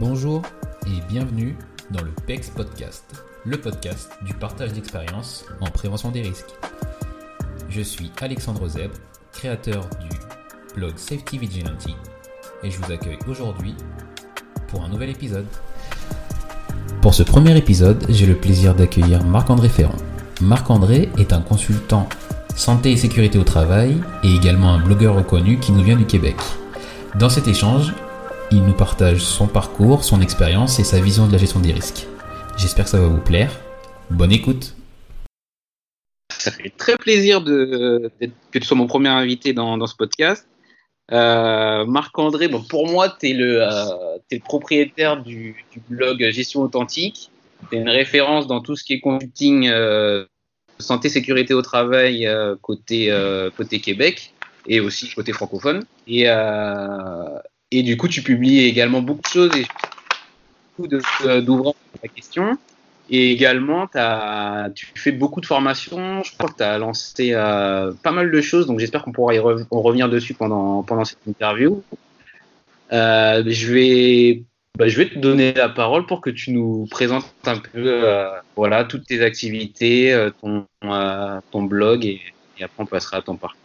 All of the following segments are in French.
Bonjour et bienvenue dans le PEX Podcast, le podcast du partage d'expériences en prévention des risques. Je suis Alexandre Zeb, créateur du blog Safety Vigilante et je vous accueille aujourd'hui pour un nouvel épisode. Pour ce premier épisode, j'ai le plaisir d'accueillir Marc-André Ferrand. Marc-André est un consultant santé et sécurité au travail et également un blogueur reconnu qui nous vient du Québec. Dans cet échange, il nous partage son parcours, son expérience et sa vision de la gestion des risques. J'espère que ça va vous plaire. Bonne écoute. Ça fait très plaisir de, que tu sois mon premier invité dans, ce podcast. Euh, Marc-André, bon, pour moi, tu es, euh, le propriétaire du, blog Gestion Authentique. Tu es une référence dans tout ce qui est consulting euh, santé, sécurité au travail côté, Québec et aussi côté francophone. Et, et du coup, tu publies également beaucoup de choses et beaucoup euh, d'ouvrages sur la question. Et également, tu fais beaucoup de formations. Je crois que tu as lancé euh, pas mal de choses. Donc, j'espère qu'on pourra y revenir dessus pendant, pendant cette interview. Euh, je, vais, bah, je vais te donner la parole pour que tu nous présentes un peu voilà, toutes tes activités, ton, ton blog, et, après, on passera à ton parcours.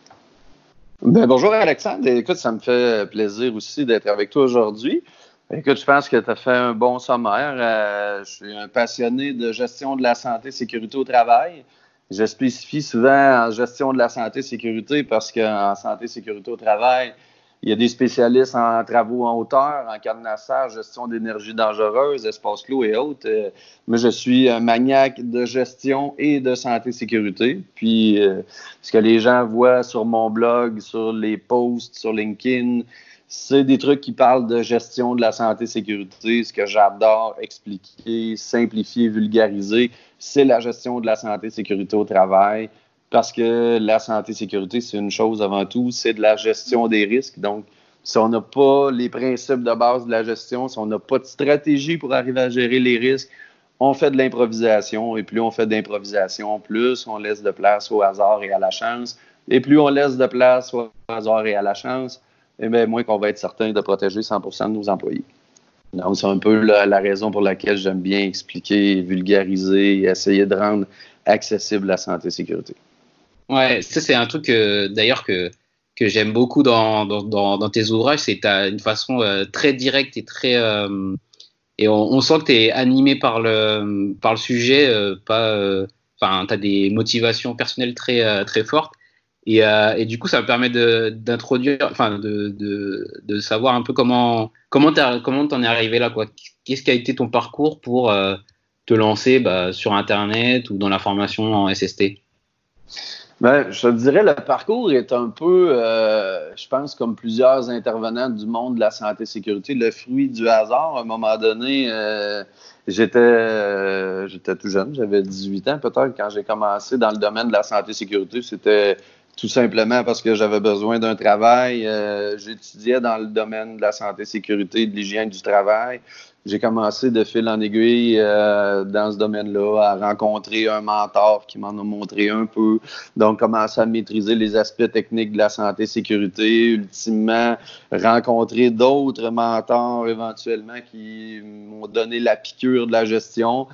Ben, bonjour Alexandre. Écoute, ça me fait plaisir aussi d'être avec toi aujourd'hui. Écoute, je pense que tu as fait un bon sommaire. Euh, je suis un passionné de gestion de la santé sécurité au travail. Je spécifie souvent en gestion de la santé sécurité parce qu'en santé sécurité au travail, il y a des spécialistes en travaux en hauteur, en cadenassage, gestion d'énergie dangereuse, espace clos et autres. Euh, moi, je suis un maniaque de gestion et de santé-sécurité. Puis, euh, ce que les gens voient sur mon blog, sur les posts, sur LinkedIn, c'est des trucs qui parlent de gestion de la santé-sécurité. Ce que j'adore expliquer, simplifier, vulgariser, c'est la gestion de la santé-sécurité au travail parce que la santé et sécurité, c'est une chose avant tout, c'est de la gestion des risques. Donc, si on n'a pas les principes de base de la gestion, si on n'a pas de stratégie pour arriver à gérer les risques, on fait de l'improvisation. Et plus on fait d'improvisation, plus on laisse de place au hasard et à la chance. Et plus on laisse de place au hasard et à la chance, eh bien, moins qu'on va être certain de protéger 100% de nos employés. Donc, c'est un peu la, la raison pour laquelle j'aime bien expliquer, vulgariser essayer de rendre accessible la santé et sécurité. Ouais, ça c'est un truc d'ailleurs que, que j'aime beaucoup dans, dans, dans, tes ouvrages, c'est as une façon euh, très directe et très... Euh, et on, sent que tu es animé par le, par le sujet, euh, pas... Enfin, tu as des motivations personnelles très, très fortes. Et, et, du coup, ça me permet d'introduire, enfin, de, de, de, savoir un peu comment comment comment t'en es arrivé là, quoi. Qu'est-ce qui a été ton parcours pour te lancer bah, sur Internet ou dans la formation en SST ben, je te dirais, le parcours est un peu, euh, je pense, comme plusieurs intervenants du monde de la santé-sécurité, le fruit du hasard. À un moment donné, euh, j'étais, euh, j'étais tout jeune, j'avais 18 ans peut-être quand j'ai commencé dans le domaine de la santé-sécurité. C'était tout simplement parce que j'avais besoin d'un travail. j'étudiais dans le domaine de la santé-sécurité et de l'hygiène du travail j'ai commencé de fil en aiguille euh, dans ce domaine-là, à rencontrer un mentor qui m'en a montré un peu. Donc, commencer à maîtriser les aspects techniques de la santé sécurité. Ultimement, rencontrer d'autres mentors éventuellement qui m'ont donné la piqûre de la gestion.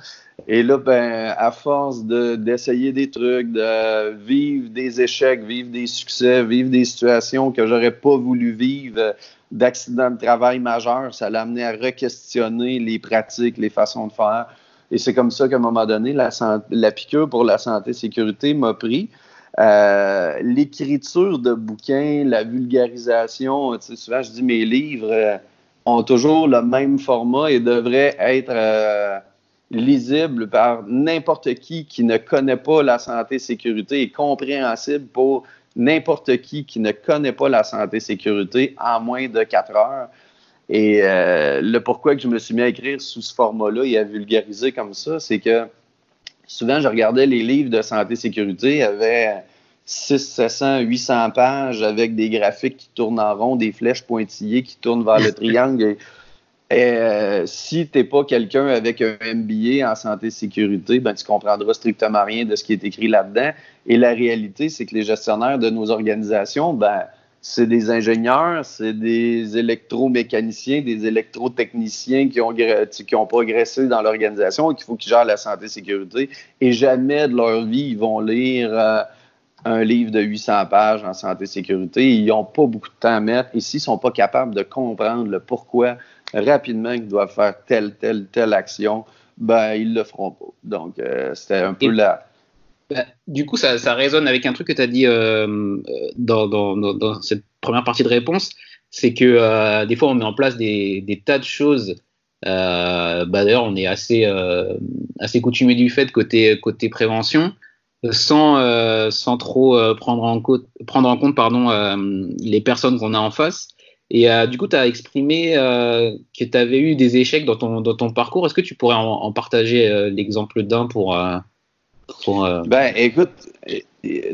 Et là, ben, à force d'essayer des trucs, de vivre des échecs, vivre des succès, vivre des situations que j'aurais pas voulu vivre, d'accidents de travail majeurs, ça l'a amené à re-questionner les pratiques, les façons de faire. Et c'est comme ça qu'à un moment donné, la, piqûre pour la santé et sécurité m'a pris. Euh, l'écriture de bouquins, la vulgarisation, souvent je dis mes livres, euh, ont toujours le même format et devraient être euh, lisibles par n'importe qui qui ne connaît pas la santé sécurité et compréhensible pour n'importe qui qui ne connaît pas la santé sécurité en moins de quatre heures. Et euh, le pourquoi que je me suis mis à écrire sous ce format-là et à vulgariser comme ça, c'est que souvent, je regardais les livres de santé sécurité, il y avait 600, 700, 800 pages avec des graphiques qui tournent en rond, des flèches pointillées qui tournent vers le triangle. Et, euh, si tu n'es pas quelqu'un avec un MBA en santé sécurité, ben, tu comprendras strictement rien de ce qui est écrit là-dedans. Et la réalité, c'est que les gestionnaires de nos organisations, ben, c'est des ingénieurs, c'est des électromécaniciens, des électrotechniciens qui ont, progressé dans l'organisation et qu'il faut qu'ils gèrent la santé sécurité. Et jamais de leur vie, ils vont lire euh, un livre de 800 pages en santé sécurité. Ils n'ont pas beaucoup de temps à mettre. Et s'ils ne sont pas capables de comprendre le pourquoi rapidement qu'ils doivent faire telle, telle, telle action, ben, ils le feront pas. Donc, euh, c'était un peu la bah, du coup, ça, résonne avec un truc que tu as dit euh, euh, dans, cette première partie de réponse, c'est que euh, des fois on met en place des, tas de choses. bah, D'ailleurs, on est assez, assez coutumé du fait côté, côté prévention, sans, sans trop prendre en compte, prendre en compte pardon, les personnes qu'on a en face. Et du coup, tu as exprimé que tu avais eu des échecs dans ton, dans ton parcours. Est-ce que tu pourrais en, partager l'exemple d'un pour, euh, ben, écoute,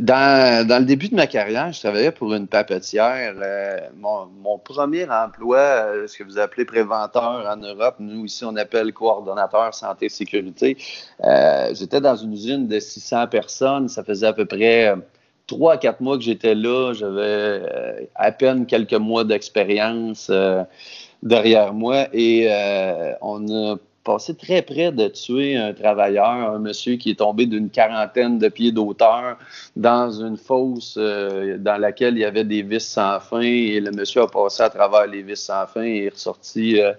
dans, le début de ma carrière, je travaillais pour une papetière. Euh, mon, premier emploi, euh, ce que vous appelez préventeur en Europe, nous ici on appelle coordonnateur santé sécurité. j'étais dans une usine de 600 personnes. Ça faisait à peu près trois quatre mois que j'étais là. J'avais à peine quelques mois d'expérience derrière moi et on a passé très près de tuer un travailleur, un monsieur qui est tombé d'une quarantaine de pieds d'auteur dans une fosse euh, dans laquelle il y avait des vis sans fin et le monsieur a passé à travers les vis sans fin et est ressorti, euh,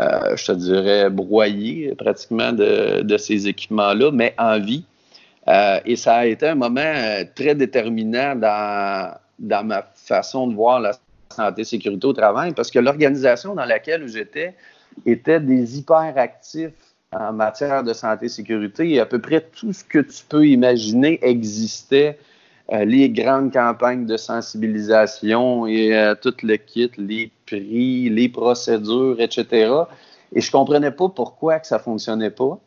euh, je te dirais, broyé pratiquement de, de ces équipements-là, mais en vie. Et ça a été un moment très déterminant dans, ma façon de voir la santé sécurité au travail parce que l'organisation dans laquelle j'étais, étaient des hyperactifs en matière de santé sécurité et à peu près tout ce que tu peux imaginer existait. Euh, les grandes campagnes de sensibilisation et euh, tout le kit, les prix, les procédures, etc. Et je comprenais pas pourquoi que ça fonctionnait pas.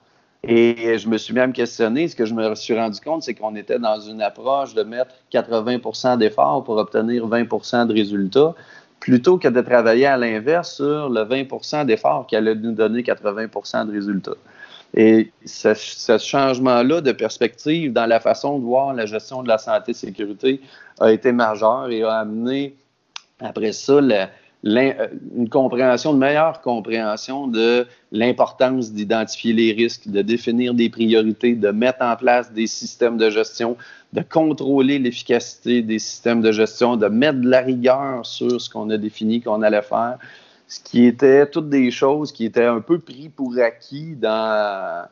Et je me suis même questionné. Ce que je me suis rendu compte, c'est qu'on était dans une approche de mettre 80% d'efforts pour obtenir 20% de résultats plutôt que de travailler à l'inverse sur le 20% d'effort qui allait nous donner 80% de résultats. Et ce, changement-là de perspective dans la façon de voir la gestion de la santé et sécurité a été majeur et a amené après ça une compréhension, une meilleure compréhension de l'importance d'identifier les risques, de définir des priorités, de mettre en place des systèmes de gestion de contrôler l'efficacité des systèmes de gestion, de mettre de la rigueur sur ce qu'on a défini qu'on allait faire, ce qui était toutes des choses qui étaient un peu pris pour acquis dans,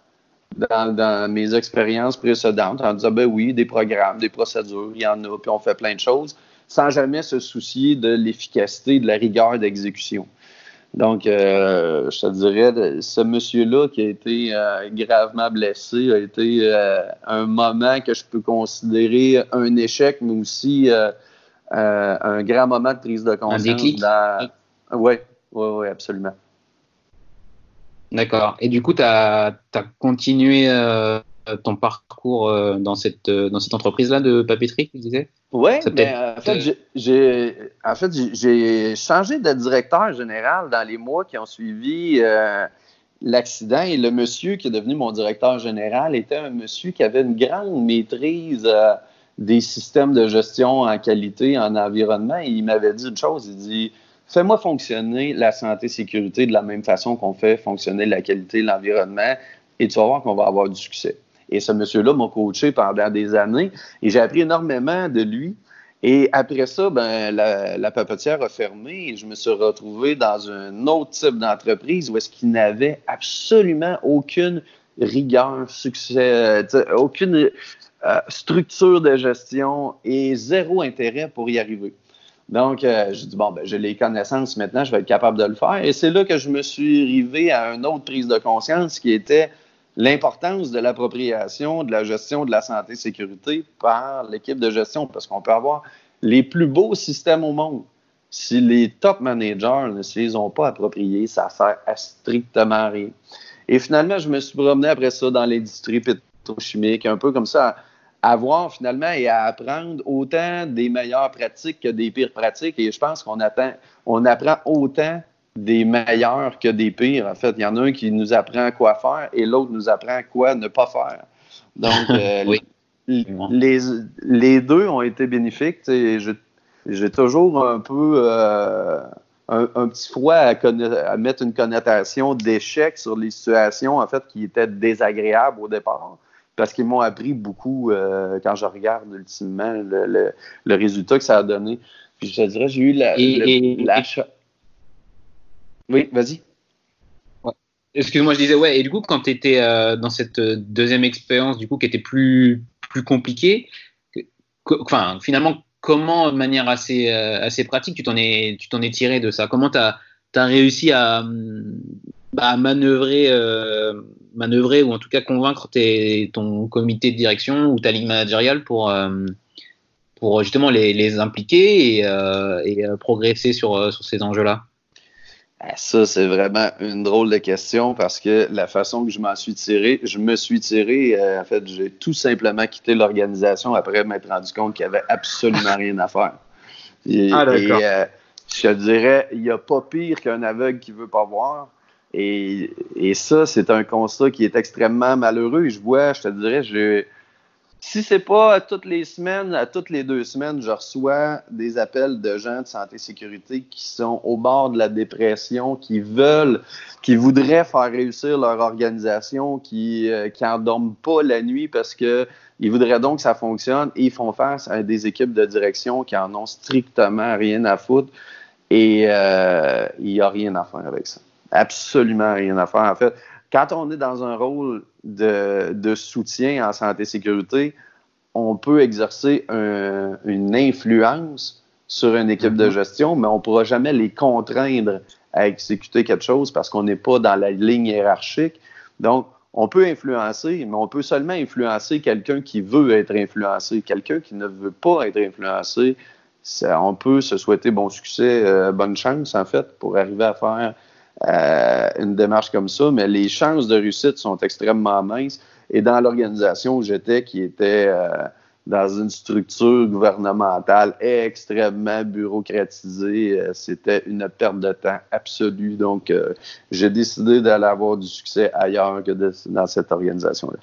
dans, mes expériences précédentes, en disant, ben oui, des programmes, des procédures, il y en a, puis on fait plein de choses, sans jamais se soucier de l'efficacité, de la rigueur d'exécution. Donc, euh, je te dirais, ce monsieur-là qui a été euh, gravement blessé a été euh, un moment que je peux considérer un échec, mais aussi un grand moment de prise de conscience. Un déclic? Oui, oui, oui, absolument. D'accord. Et du coup, tu as, continué ton parcours dans cette, dans cette entreprise-là de papeterie, tu disais? Oui, en fait, j'ai en fait, j'ai changé de directeur général dans les mois qui ont suivi euh, l'accident et le monsieur qui est devenu mon directeur général était un monsieur qui avait une grande maîtrise euh, des systèmes de gestion en qualité, en environnement. Et il m'avait dit une chose, il dit Fais-moi fonctionner la santé sécurité de la même façon qu'on fait fonctionner la qualité, l'environnement, et tu vas voir qu'on va avoir du succès. Et ce monsieur-là m'a coaché pendant des années et j'ai appris énormément de lui. Et après ça, ben, la, la, papetière a fermé et je me suis retrouvé dans un autre type d'entreprise où est-ce qu'il n'avait absolument aucune rigueur, succès, aucune euh, structure de gestion et zéro intérêt pour y arriver. Donc, euh, j'ai dit, bon, ben, j'ai les connaissances maintenant, je vais être capable de le faire. Et c'est là que je me suis arrivé à une autre prise de conscience qui était l'importance de l'appropriation, de la gestion de la santé et sécurité par l'équipe de gestion, parce qu'on peut avoir les plus beaux systèmes au monde. Si les top managers ne se les ont pas appropriés, ça sert à strictement rien. Et finalement, je me suis promené après ça dans l'industrie pétrochimique, un peu comme ça, à voir finalement et à apprendre autant des meilleures pratiques que des pires pratiques. Et je pense qu'on on apprend autant des meilleurs que des pires. En fait, il y en a un qui nous apprend quoi faire et l'autre nous apprend quoi ne pas faire. Donc, euh, les, les, deux ont été bénéfiques. J'ai toujours un peu euh, un, petit froid à, mettre une connotation d'échec sur les situations en fait qui étaient désagréables au départ parce qu'ils m'ont appris beaucoup euh, quand je regarde ultimement le, résultat que ça a donné. Puis je te dirais, j'ai eu la, Oui, vas-y. Excuse-moi, je disais, et du coup, quand tu étais euh, dans cette deuxième expérience, du coup, qui était plus, plus compliquée, finalement, comment, de manière assez, euh, pratique, tu t'en es, tiré de ça? Comment tu as, réussi à, bah, manœuvrer, euh, ou en tout cas convaincre ton comité de direction ou ta ligue managériale pour, euh, justement les, les impliquer et, progresser sur, sur ces enjeux-là? Ça, c'est vraiment une drôle de question parce que la façon que je m'en suis tiré, je me suis tiré, euh, en fait, j'ai tout simplement quitté l'organisation après m'être rendu compte qu'il n'y avait absolument rien à faire. Et, ah, euh, je te dirais, il n'y a pas pire qu'un aveugle qui ne veut pas voir. Et, et ça, c'est un constat qui est extrêmement malheureux. Je vois, je te dirais, j'ai si c'est pas toutes les semaines, à toutes les deux semaines, je reçois des appels de gens de santé et sécurité qui sont au bord de la dépression, qui veulent, qui voudraient faire réussir leur organisation, qui, euh, qui en dorment pas la nuit parce que ils voudraient donc que ça fonctionne et ils font face à des équipes de direction qui en ont strictement rien à foutre et euh, il n'y a rien à faire avec ça. Absolument rien à faire. En fait, quand on est dans un rôle de, soutien en santé et sécurité, on peut exercer une influence sur une équipe de mm-hmm. gestion, mais on ne pourra jamais les contraindre à exécuter quelque chose parce qu'on n'est pas dans la ligne hiérarchique. Donc, on peut influencer, mais on peut seulement influencer quelqu'un qui veut être influencé. Quelqu'un qui ne veut pas être influencé, on peut se souhaiter bon succès, euh, bonne chance, en fait, pour arriver à faire euh, une démarche comme ça, mais les chances de réussite sont extrêmement minces. Et dans l'organisation où j'étais, qui était euh, dans une structure gouvernementale extrêmement bureaucratisée, euh, c'était une perte de temps absolue. Donc, j'ai décidé d'aller avoir du succès ailleurs que dans cette organisation-là.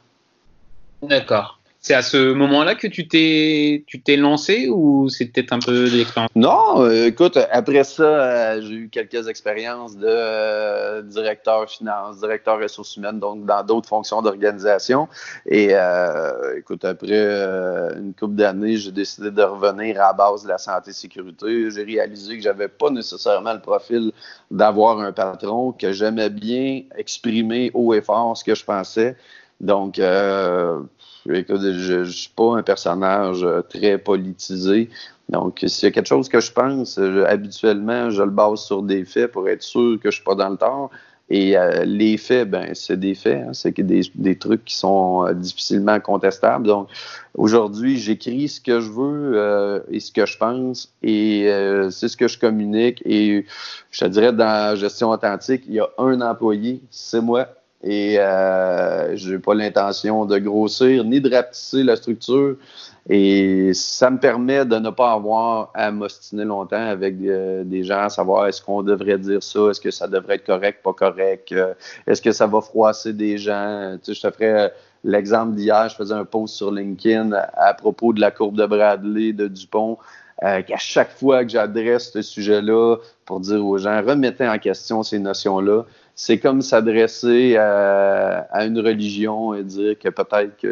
D'accord. C'est à ce moment-là que tu t'es tu t'es lancé ou c'est peut-être un peu de l'expérience? Non, euh, écoute, après ça, euh, j'ai eu quelques expériences de euh, directeur finance, directeur ressources humaines, donc dans d'autres fonctions d'organisation. Et écoute, après une couple d'années, j'ai décidé de revenir à la base de la santé et sécurité. J'ai réalisé que j'avais pas nécessairement le profil d'avoir un patron, que j'aimais bien exprimer haut et fort ce que je pensais. Donc, je ne suis pas un personnage euh, très politisé. Donc, s'il y a quelque chose que je pense, euh, habituellement, je le base sur des faits pour être sûr que je ne suis pas dans le tort. Et euh, les faits, ben, c'est des faits. Hein. c'est des, des, trucs qui sont difficilement contestables. Donc, aujourd'hui, j'écris ce que je veux et ce que je pense et c'est ce que je communique. Et je te dirais, dans la gestion authentique, il y a un employé, c'est moi. Et euh, je n'ai pas l'intention de grossir ni de rapetisser la structure. Et ça me permet de ne pas avoir à m'ostiner longtemps avec euh, des gens, à savoir est-ce qu'on devrait dire ça, est-ce que ça devrait être correct, pas correct, euh, est-ce que ça va froisser des gens? Tu sais, je te ferai l'exemple d'hier, je faisais un post sur LinkedIn à, propos de la courbe de Bradley de Dupont. Qu'à chaque fois que j'adresse ce sujet-là pour dire aux gens, remettez en question ces notions-là, c'est comme s'adresser à, une religion et dire que peut-être que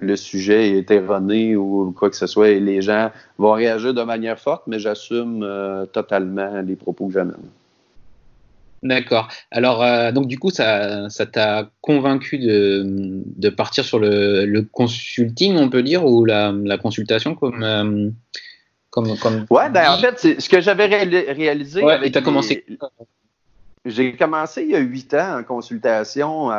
le, sujet est erroné ou quoi que ce soit et les gens vont réagir de manière forte, mais j'assume euh, totalement les propos que j'amène. D'accord. Alors, euh, donc du coup, ça, t'a convaincu de, partir sur le, consulting, on peut dire, ou la, consultation comme, euh, Comme, comme ouais, ben, en fait, c'est ce que j'avais réalisé. Ouais, et tu as commencé. J'ai commencé il y a huit ans en consultation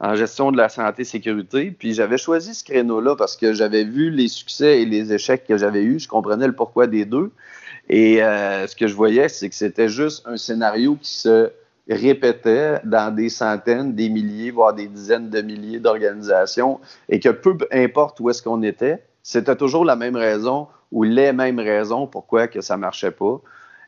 en gestion de la santé-sécurité, puis j'avais choisi ce créneau-là parce que j'avais vu les succès et les échecs que j'avais eus, je comprenais le pourquoi des deux. Et euh, ce que je voyais, c'est que c'était juste un scénario qui se répétait dans des centaines, des milliers, voire des dizaines de milliers d'organisations, et que peu importe où est-ce qu'on était, c'était toujours la même raison ou les mêmes raisons pourquoi que ça marchait pas.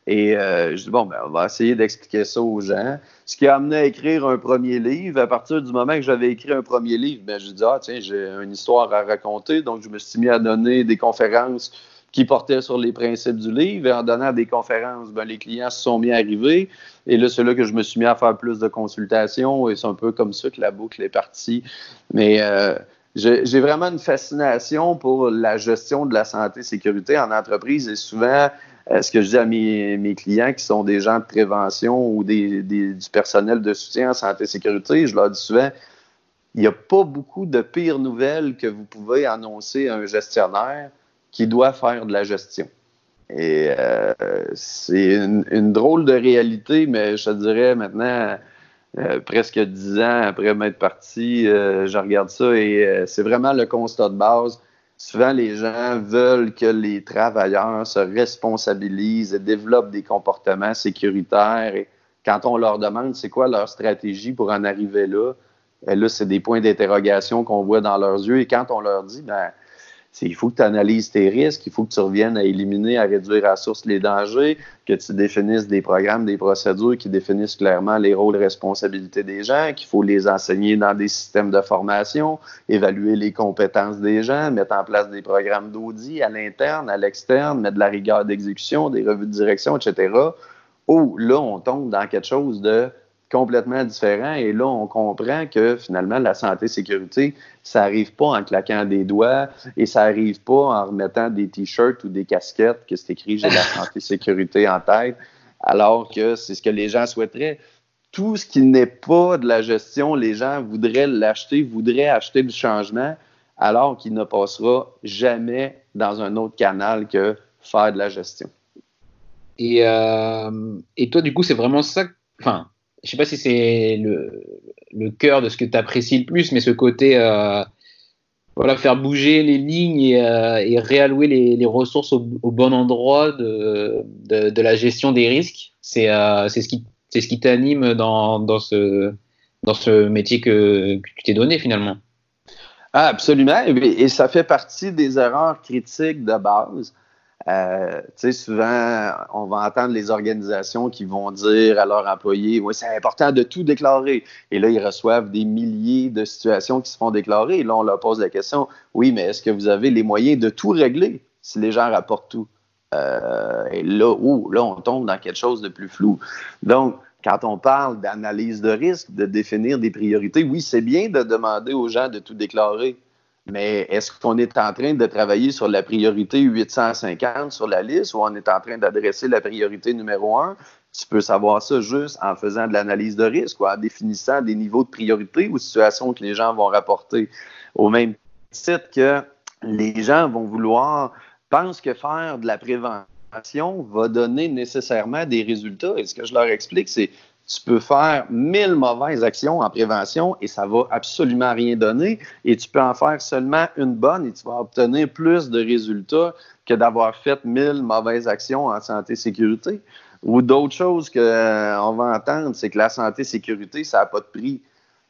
Et euh, je dis, bon, ben, on va essayer d'expliquer ça aux gens. Ce qui a amené à écrire un premier livre, à partir du moment que j'avais écrit un premier livre, ben, je dis, ah, tiens, j'ai une histoire à raconter. Donc, je me suis mis à donner des conférences qui portaient sur les principes du livre. Et en donnant des conférences, ben, les clients se sont mis à arriver. Et là, c'est là que je me suis mis à faire plus de consultations. Et c'est un peu comme ça que la boucle est partie. Mais euh, j'ai vraiment une fascination pour la gestion de la santé-sécurité en entreprise. Et souvent, euh, ce que je dis à mes, clients qui sont des gens de prévention ou du personnel de soutien en santé-sécurité, je leur dis souvent, il n'y a pas beaucoup de pires nouvelles que vous pouvez annoncer à un gestionnaire qui doit faire de la gestion. Et euh, c'est une, drôle de réalité, mais je te dirais maintenant, euh, presque dix ans après m'être parti, je regarde ça et c'est vraiment le constat de base souvent les gens veulent que les travailleurs se responsabilisent et développent des comportements sécuritaires. Quand on leur demande c'est quoi leur stratégie pour en arriver là, et là, c'est des points d'interrogation qu'on voit dans leurs yeux. Et quand on leur dit, ben, il faut que tu analyses tes risques, il faut que tu reviennes à éliminer, à réduire à source les dangers, que tu définisses des programmes, des procédures qui définissent clairement les rôles et responsabilités des gens, qu'il faut les enseigner dans des systèmes de formation, évaluer les compétences des gens, mettre en place des programmes d'audit à l'interne, à l'externe, mettre de la rigueur d'exécution, des revues de direction, etc. Oh, là, on tombe dans quelque chose de complètement différent. Et là, on comprend que finalement, la santé-sécurité, ça n'arrive pas en claquant des doigts et ça n'arrive pas en remettant des t-shirts ou des casquettes que c'est écrit J'ai la santé-sécurité en tête, alors que c'est ce que les gens souhaiteraient. Tout ce qui n'est pas de la gestion, les gens voudraient l'acheter, voudraient acheter du changement, alors qu'il ne passera jamais dans un autre canal que faire de la gestion. Et, euh, et toi, du coup, c'est vraiment ça. Enfin, je sais pas si c'est le, cœur de ce que tu apprécies le plus, mais ce côté euh, voilà, faire bouger les lignes et, euh, réallouer les, ressources au, bon endroit de, la gestion des risques, c'est euh, ce qui, t'anime dans, dans, ce, dans ce métier que, que tu t'es donné finalement. Ah, absolument. Et, ça fait partie des erreurs critiques de base. Euh, tu sais, souvent, on va entendre les organisations qui vont dire à leurs employés, oui, c'est important de tout déclarer. Et là, ils reçoivent des milliers de situations qui se font déclarer. Et là, on leur pose la question, oui, mais est-ce que vous avez les moyens de tout régler si les gens rapportent tout? Euh, et là, oh, là, on tombe dans quelque chose de plus flou. Donc, quand on parle d'analyse de risque, de définir des priorités, oui, c'est bien de demander aux gens de tout déclarer. Mais est-ce qu'on est en train de travailler sur la priorité 850 sur la liste ou on est en train d'adresser la priorité numéro un? Tu peux savoir ça juste en faisant de l'analyse de risque ou en définissant des niveaux de priorité ou situations que les gens vont rapporter. Au même titre que les gens vont vouloir, pensent que faire de la prévention va donner nécessairement des résultats. Et ce que je leur explique, c'est tu peux faire mille mauvaises actions en prévention et ça va absolument rien donner. Et tu peux en faire seulement une bonne et tu vas obtenir plus de résultats que d'avoir fait mille mauvaises actions en santé-sécurité. Ou d'autres choses qu'on euh, va entendre, c'est que la santé-sécurité, ça n'a pas de prix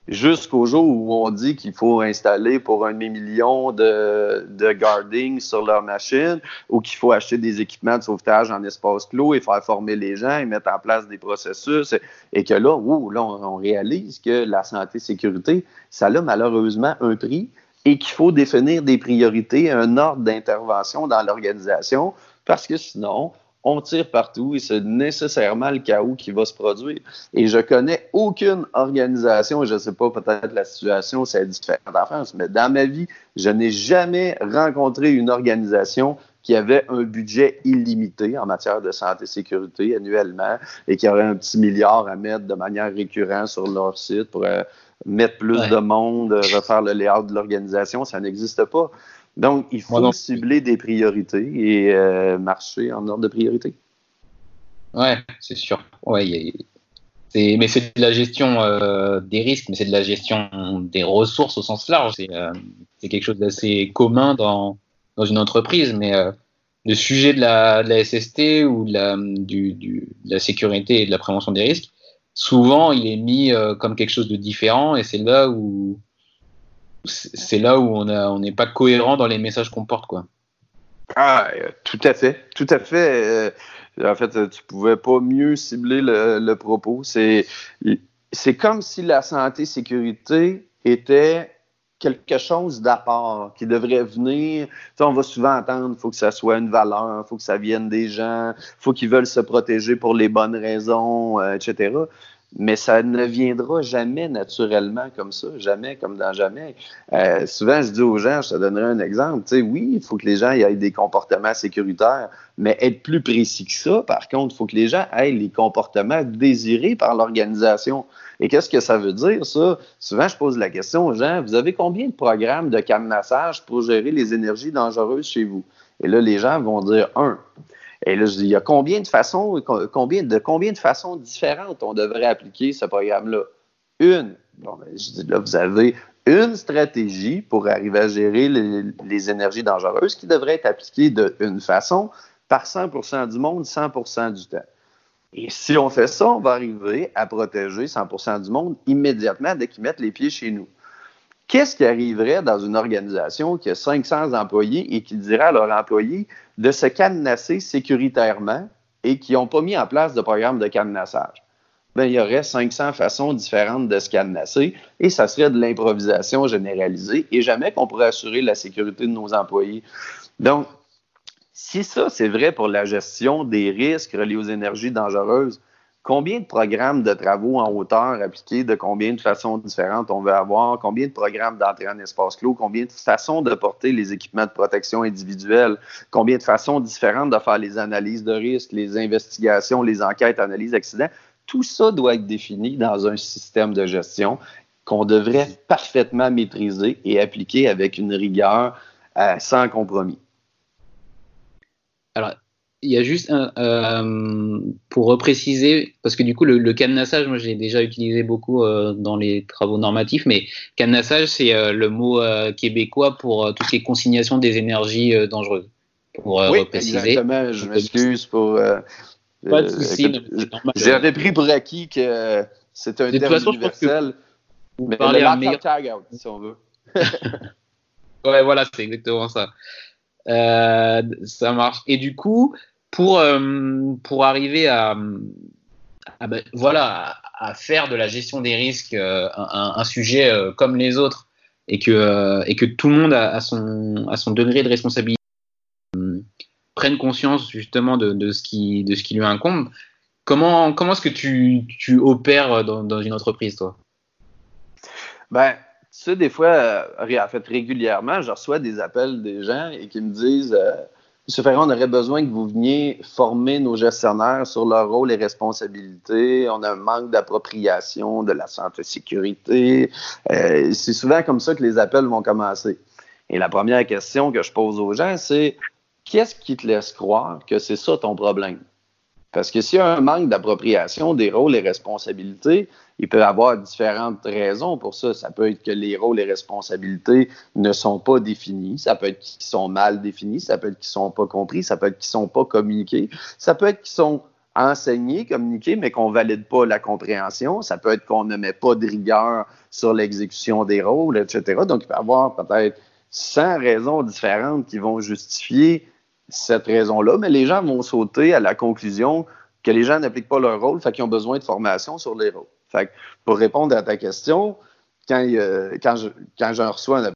jusqu'au jour où on dit qu'il faut installer pour un demi-million de, de guarding sur leur machine ou qu'il faut acheter des équipements de sauvetage en espace clos et faire former les gens et mettre en place des processus et que là, là on, réalise que la santé-sécurité, ça a malheureusement un prix et qu'il faut définir des priorités, un ordre d'intervention dans l'organisation parce que sinon, on tire partout et c'est nécessairement le chaos qui va se produire. Et je connais aucune organisation, et je ne sais pas, peut-être la situation, c'est différent en France, mais dans ma vie, je n'ai jamais rencontré une organisation qui avait un budget illimité en matière de santé et sécurité annuellement et qui aurait un petit milliard à mettre de manière récurrente sur leur site pour euh, mettre plus de monde, refaire le layout de l'organisation. Ça n'existe pas. Donc, il faut cibler des priorités et euh, marcher en ordre de priorité. Ouais, c'est sûr. Ouais, mais c'est de la gestion euh, des risques, mais c'est de la gestion des ressources au sens large. C'est euh, quelque chose d'assez commun dans, dans une entreprise, mais le sujet de la, de la, SST ou de la, du, du, de la sécurité et de la prévention des risques, souvent il est mis comme quelque chose de différent et c'est là où c'est là où on n'est pas cohérent dans les messages qu'on porte, quoi. Ah, euh, tout à fait, tout à fait. Euh, en fait, tu pouvais pas mieux cibler le, propos. C'est comme si la santé sécurité était quelque chose d'apport qui devrait venir. Tu on va souvent entendre, faut que ça soit une valeur, faut que ça vienne des gens, faut qu'ils veulent se protéger pour les bonnes raisons, euh, etc mais ça ne viendra jamais naturellement comme ça, jamais comme dans jamais. Euh, souvent, je dis aux gens, je te donnerai un exemple, tu sais, oui, il faut que les gens aient des comportements sécuritaires, mais être plus précis que ça, par contre, il faut que les gens aient les comportements désirés par l'organisation. Et qu'est-ce que ça veut dire, ça? Souvent, je pose la question aux gens, vous avez combien de programmes de cadenassage pour gérer les énergies dangereuses chez vous? Et là, les gens vont dire un. Et là, je dis, il y a combien de façons, combien de, combien de façons différentes on devrait appliquer ce programme-là? Une. Bon, ben, je dis, là, vous avez une stratégie pour arriver à gérer les, énergies dangereuses qui devrait être appliquée d'une façon par 100% du monde, 100% du temps. Et si on fait ça, on va arriver à protéger 100% du monde immédiatement dès qu'ils mettent les pieds chez nous. Qu'est-ce qui arriverait dans une organisation qui a 500 employés et qui dirait à leurs employés de se cadenasser sécuritairement et qui n'ont pas mis en place de programme de cadenassage? Bien, il y aurait 500 façons différentes de se cadenasser et ça serait de l'improvisation généralisée et jamais qu'on pourrait assurer la sécurité de nos employés. Donc, si ça, c'est vrai pour la gestion des risques reliés aux énergies dangereuses, combien de programmes de travaux en hauteur appliqués de combien de façons différentes on veut avoir, combien de programmes d'entrée en espace clos, combien de façons de porter les équipements de protection individuelle, combien de façons différentes de faire les analyses de risque, les investigations, les enquêtes, analyses d'accidents. Tout ça doit être défini dans un système de gestion qu'on devrait parfaitement maîtriser et appliquer avec une rigueur euh, sans compromis. Alors, il y a juste un, euh, pour repréciser, parce que du coup, le, cadenassage, moi, j'ai déjà utilisé beaucoup euh, dans les travaux normatifs, mais cadenassage, c'est euh, le mot québécois pour tout ce qui est consignation des énergies dangereuses. Pour oui, repréciser. Exactement, je m'excuse pour. Pas de souci. J'avais pris pour acquis que c'est un terme façon, universel. mais parler un meilleur... tag out, si on veut. ouais, voilà, c'est exactement ça. Euh, ça marche. Et du coup, pour, euh, pour arriver à, ben, voilà, à, faire de la gestion des risques euh, un, sujet comme les autres et que, et que tout le monde a, son, a son degré de responsabilité prenne conscience justement de, de, ce qui, de ce qui lui incombe, comment, comment est-ce que tu, tu opères dans, dans, une entreprise, toi? Ben, sais, des fois, euh, en fait, régulièrement, je reçois des appels des gens et qui me disent euh, Monsieur Ferrand, on aurait besoin que vous veniez former nos gestionnaires sur leur rôle et responsabilités. On a un manque d'appropriation de la santé-sécurité. Euh, c'est souvent comme ça que les appels vont commencer. Et la première question que je pose aux gens, c'est qu'est-ce qui te laisse croire que c'est ça ton problème? Parce que s'il y a un manque d'appropriation des rôles et responsabilités, il peut y avoir différentes raisons pour ça. Ça peut être que les rôles et responsabilités ne sont pas définis. Ça peut être qu'ils sont mal définis. Ça peut être qu'ils sont pas compris. Ça peut être qu'ils sont pas communiqués. Ça peut être qu'ils sont enseignés, communiqués, mais qu'on valide pas la compréhension. Ça peut être qu'on ne met pas de rigueur sur l'exécution des rôles, etc. Donc, il peut y avoir peut-être 100 raisons différentes qui vont justifier cette raison-là, mais les gens vont sauter à la conclusion que les gens n'appliquent pas leur rôle, fait qu'ils ont besoin de formation sur les rôles. Fait pour répondre à ta question, quand, quand, je, quand j'en reçois un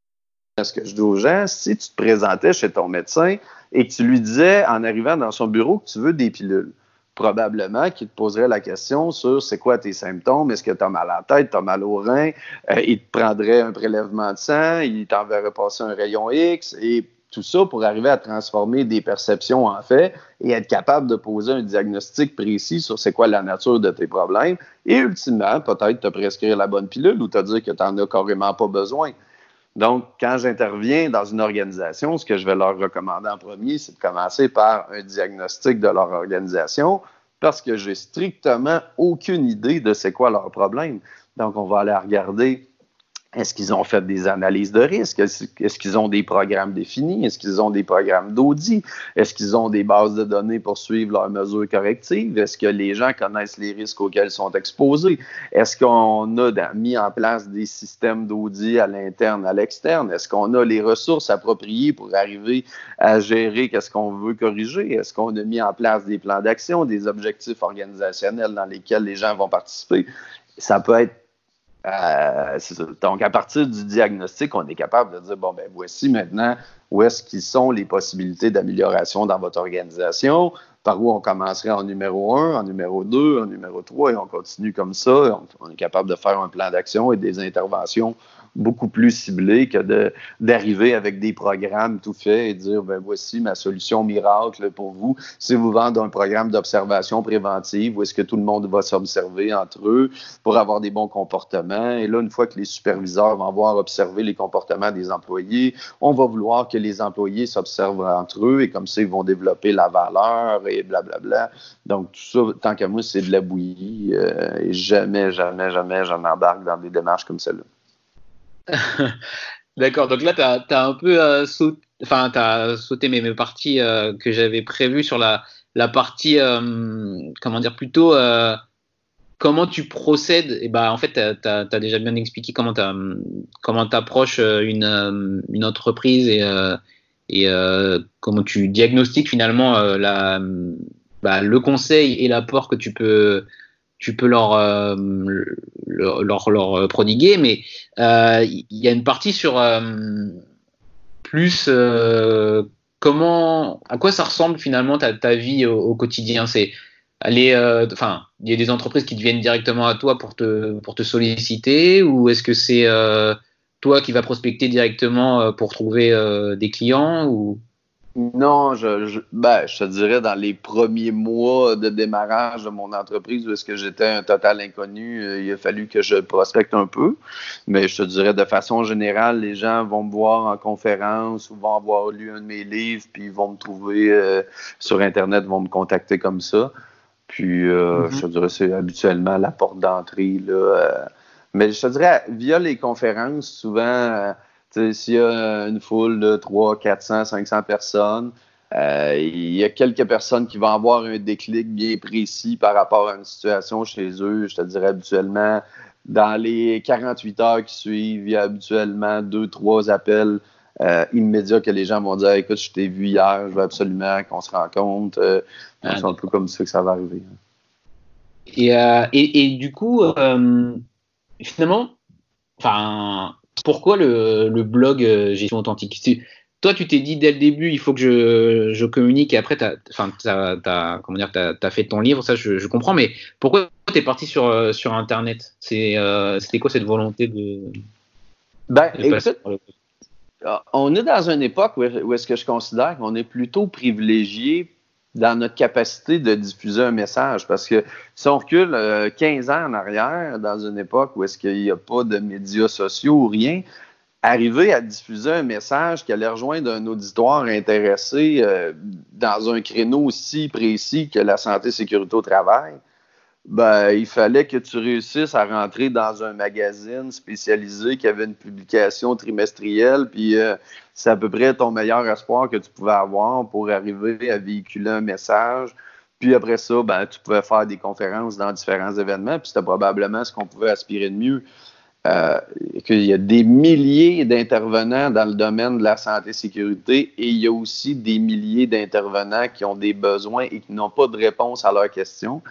ce que je dis aux gens, si tu te présentais chez ton médecin et que tu lui disais en arrivant dans son bureau que tu veux des pilules, probablement qu'il te poserait la question sur c'est quoi tes symptômes, est-ce que tu as mal à la tête, tu mal au rein, euh, il te prendrait un prélèvement de sang, il t'enverrait passer un rayon X et tout ça pour arriver à transformer des perceptions en faits et être capable de poser un diagnostic précis sur c'est quoi la nature de tes problèmes et ultimement, peut-être te prescrire la bonne pilule ou te dire que tu n'en as carrément pas besoin. Donc, quand j'interviens dans une organisation, ce que je vais leur recommander en premier, c'est de commencer par un diagnostic de leur organisation parce que j'ai strictement aucune idée de c'est quoi leur problème. Donc, on va aller regarder est-ce qu'ils ont fait des analyses de risque? Est-ce qu'ils ont des programmes définis? Est-ce qu'ils ont des programmes d'audit? Est-ce qu'ils ont des bases de données pour suivre leurs mesures correctives? Est-ce que les gens connaissent les risques auxquels ils sont exposés? Est-ce qu'on a mis en place des systèmes d'audit à l'interne, à l'externe? Est-ce qu'on a les ressources appropriées pour arriver à gérer qu'est-ce qu'on veut corriger? Est-ce qu'on a mis en place des plans d'action, des objectifs organisationnels dans lesquels les gens vont participer? Ça peut être euh, Donc, à partir du diagnostic, on est capable de dire, bon, ben voici maintenant où est-ce qu'ils sont les possibilités d'amélioration dans votre organisation, par où on commencerait en numéro 1, en numéro 2, en numéro 3, et on continue comme ça. On, est capable de faire un plan d'action et des interventions beaucoup plus ciblé que d'arriver avec des programmes tout faits et dire ben voici ma solution miracle pour vous. Si vous vendez un programme d'observation préventive où est-ce que tout le monde va s'observer entre eux pour avoir des bons comportements? Et là, une fois que les superviseurs vont voir observer les comportements des employés, on va vouloir que les employés s'observent entre eux et comme ça, ils vont développer la valeur et blablabla. Donc, tout ça, tant qu'à moi, c'est de la bouillie. Euh, jamais, jamais, jamais, j'en embarque dans des démarches comme celle-là. D'accord, donc là, tu as, un peu euh, sauté, mes, parties euh, que j'avais prévues sur la, partie, euh, comment dire, plutôt comment tu procèdes. Et bah, en fait, tu as, déjà bien expliqué comment tu approches une, entreprise et, comment tu diagnostiques finalement bah, le conseil et l'apport que tu peux tu peux leur, euh, leur, leur, prodiguer, mais euh, il y a une partie sur euh, plus comment, à quoi ça ressemble finalement ta, ta vie au, quotidien? C'est aller, enfin, il y a des entreprises qui viennent directement à toi pour te, pour te solliciter, ou est-ce que c'est toi qui vas prospecter directement pour trouver des clients ou? Non, je, je, ben, je te dirais dans les premiers mois de démarrage de mon entreprise où est-ce que j'étais un total inconnu, euh, il a fallu que je prospecte un peu. Mais je te dirais de façon générale, les gens vont me voir en conférence ou vont avoir lu un de mes livres, puis ils vont me trouver euh, sur Internet, vont me contacter comme ça. Puis euh, mm-hmm. je te dirais c'est habituellement la porte d'entrée. Là, mais je te dirais, via les conférences, souvent s'il y a une foule de 300, 400, 500 personnes, euh, il y a quelques personnes qui vont avoir un déclic bien précis par rapport à une situation chez eux. Je te dirais habituellement, dans les 48 heures qui suivent, il y a habituellement deux, trois appels euh, immédiats que les gens vont dire Écoute, je t'ai vu hier, je veux absolument qu'on se rencontre. Euh, c'est un peu comme ça que ça va arriver. Et, et, et, du coup, finalement, enfin, pourquoi le, le blog euh, Gestion Authentique? Toi, tu t'es dit dès le début, il faut que je, je communique et après, tu as, comment dire, as, fait ton livre, ça je, je comprends, mais pourquoi tu es parti sur, euh, sur Internet? Euh, C'était quoi cette volonté de. Ben, écoute, on est dans une époque où, où est-ce que je considère qu'on est plutôt privilégié dans notre capacité de diffuser un message. Parce que si on recule 15 euh, ans en arrière, dans une époque où est-ce qu'il n'y a pas de médias sociaux ou rien, arriver à diffuser un message qui allait rejoindre un auditoire intéressé euh, dans un créneau aussi précis que la santé sécurité au travail, ben, il fallait que tu réussisses à rentrer dans un magazine spécialisé qui avait une publication trimestrielle, puis euh, c'est à peu près ton meilleur espoir que tu pouvais avoir pour arriver à véhiculer un message. Puis après ça, ben, tu pouvais faire des conférences dans différents événements, puis c'était probablement ce qu'on pouvait aspirer de mieux. Euh, qu'il y a des milliers d'intervenants dans le domaine de la santé-sécurité et il y a aussi des milliers d'intervenants qui ont des besoins et qui n'ont pas de réponse à leurs questions.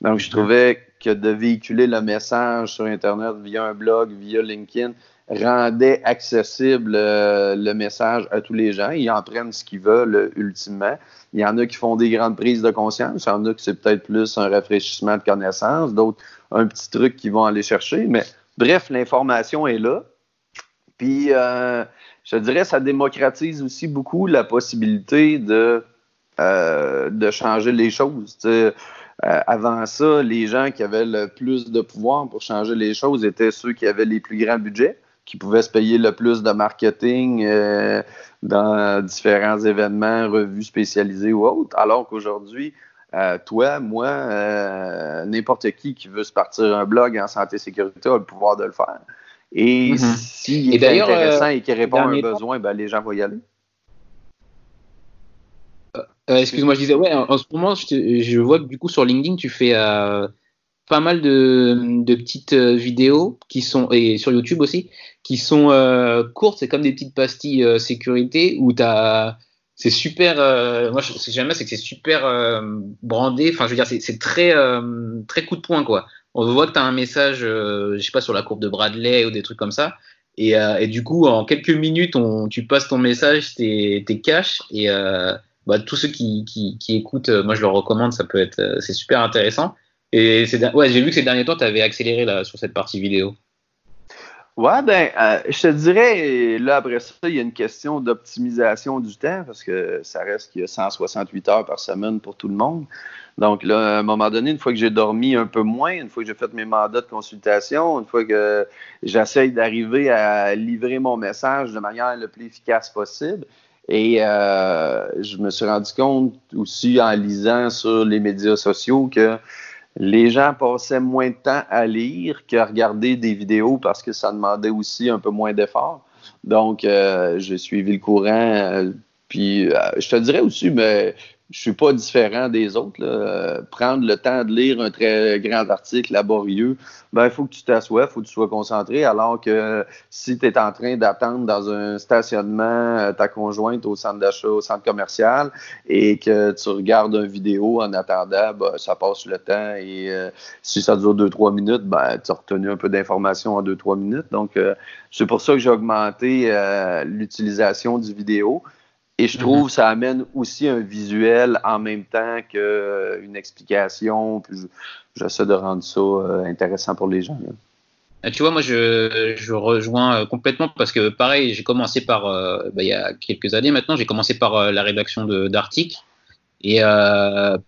Donc, je trouvais que de véhiculer le message sur Internet via un blog, via LinkedIn, rendait accessible euh, le message à tous les gens. Ils en prennent ce qu'ils veulent ultimement. Il y en a qui font des grandes prises de conscience. Il y en a qui c'est peut-être plus un rafraîchissement de connaissances, d'autres un petit truc qu'ils vont aller chercher. Mais Bref, l'information est là. Puis, euh, je dirais, ça démocratise aussi beaucoup la possibilité de, euh, de changer les choses. Euh, avant ça, les gens qui avaient le plus de pouvoir pour changer les choses étaient ceux qui avaient les plus grands budgets, qui pouvaient se payer le plus de marketing euh, dans différents événements, revues spécialisées ou autres, alors qu'aujourd'hui, euh, toi, moi, euh, n'importe qui qui veut se partir un blog en santé et sécurité a le pouvoir de le faire. Et mm-hmm. s'il est intéressant et qu'il répond à un besoin, ben, les gens vont y aller. Excuse-moi, je disais, ouais, en, ce moment, je, je, vois que du coup sur LinkedIn, tu fais pas mal de, petites euh, vidéos qui sont et sur YouTube aussi qui sont euh, courtes. C'est comme des petites pastilles euh, sécurité où as c'est super moi ce que j'aime c'est que c'est super brandé. Enfin je veux dire c'est très très coup de poing quoi. On voit que tu as un message je sais pas sur la courbe de Bradley ou des trucs comme ça. Et, du coup en quelques minutes tu passes ton message tes, tes caches et bah, tous ceux qui, qui, écoutent moi je leur recommande ça peut être c'est super intéressant et ouais, j'ai vu que ces derniers temps, tu avais accéléré sur cette partie vidéo. Ouais, ben, euh, je te dirais, là, après ça, il y a une question d'optimisation du temps parce que ça reste qu'il y a 168 heures par semaine pour tout le monde. Donc, là, à un moment donné, une fois que j'ai dormi un peu moins, une fois que j'ai fait mes mandats de consultation, une fois que j'essaye d'arriver à livrer mon message de manière la plus efficace possible, et euh, je me suis rendu compte aussi en lisant sur les médias sociaux que les gens passaient moins de temps à lire qu'à regarder des vidéos parce que ça demandait aussi un peu moins d'efforts. Donc, euh, j'ai suivi le courant. Euh, puis, euh, je te dirais aussi, mais je suis pas différent des autres. Prendre le temps de lire un très grand article laborieux, ben il faut que tu t'assoies, faut que tu sois concentré. Alors que si tu es en train d'attendre dans un stationnement euh, ta conjointe au centre d'achat, au centre commercial, et que tu regardes une vidéo en attendant, ben, ça passe le temps. Et euh, si ça dure 2-3 minutes, ben, tu as retenu un peu d'informations en 2-3 minutes. Donc, euh, c'est pour ça que j'ai augmenté l'utilisation du vidéo. Et je trouve que ça amène aussi un visuel en même temps qu'une euh, explication. Puis j'essaie de rendre ça euh, intéressant pour les gens. Ah, tu vois, moi, je, je, rejoins euh, complètement parce que, pareil, j'ai commencé par, bah, il y a quelques années maintenant, j'ai commencé par la rédaction d'articles. Et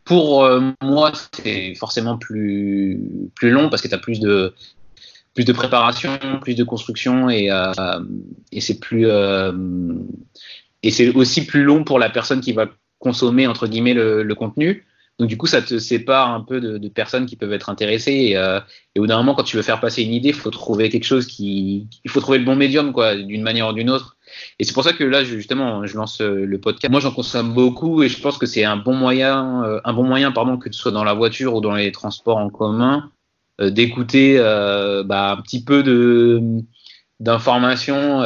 pour moi, c'est forcément plus, plus long parce que tu as plus de, plus de préparation, plus de construction et, et c'est plus et c'est aussi plus long pour la personne qui va consommer entre guillemets le, contenu. Donc du coup, ça te sépare un peu de, personnes qui peuvent être intéressées. Et, euh, et, au bout moment, quand tu veux faire passer une idée, il faut trouver quelque chose qui, il faut trouver le bon médium, quoi, d'une manière ou d'une autre. Et c'est pour ça que là, justement, je lance euh, le podcast. Moi, j'en consomme beaucoup et je pense que c'est un bon moyen, euh, un bon moyen, pardon, que ce soit dans la voiture ou dans les transports en commun, euh, d'écouter bah, un petit peu de d'informations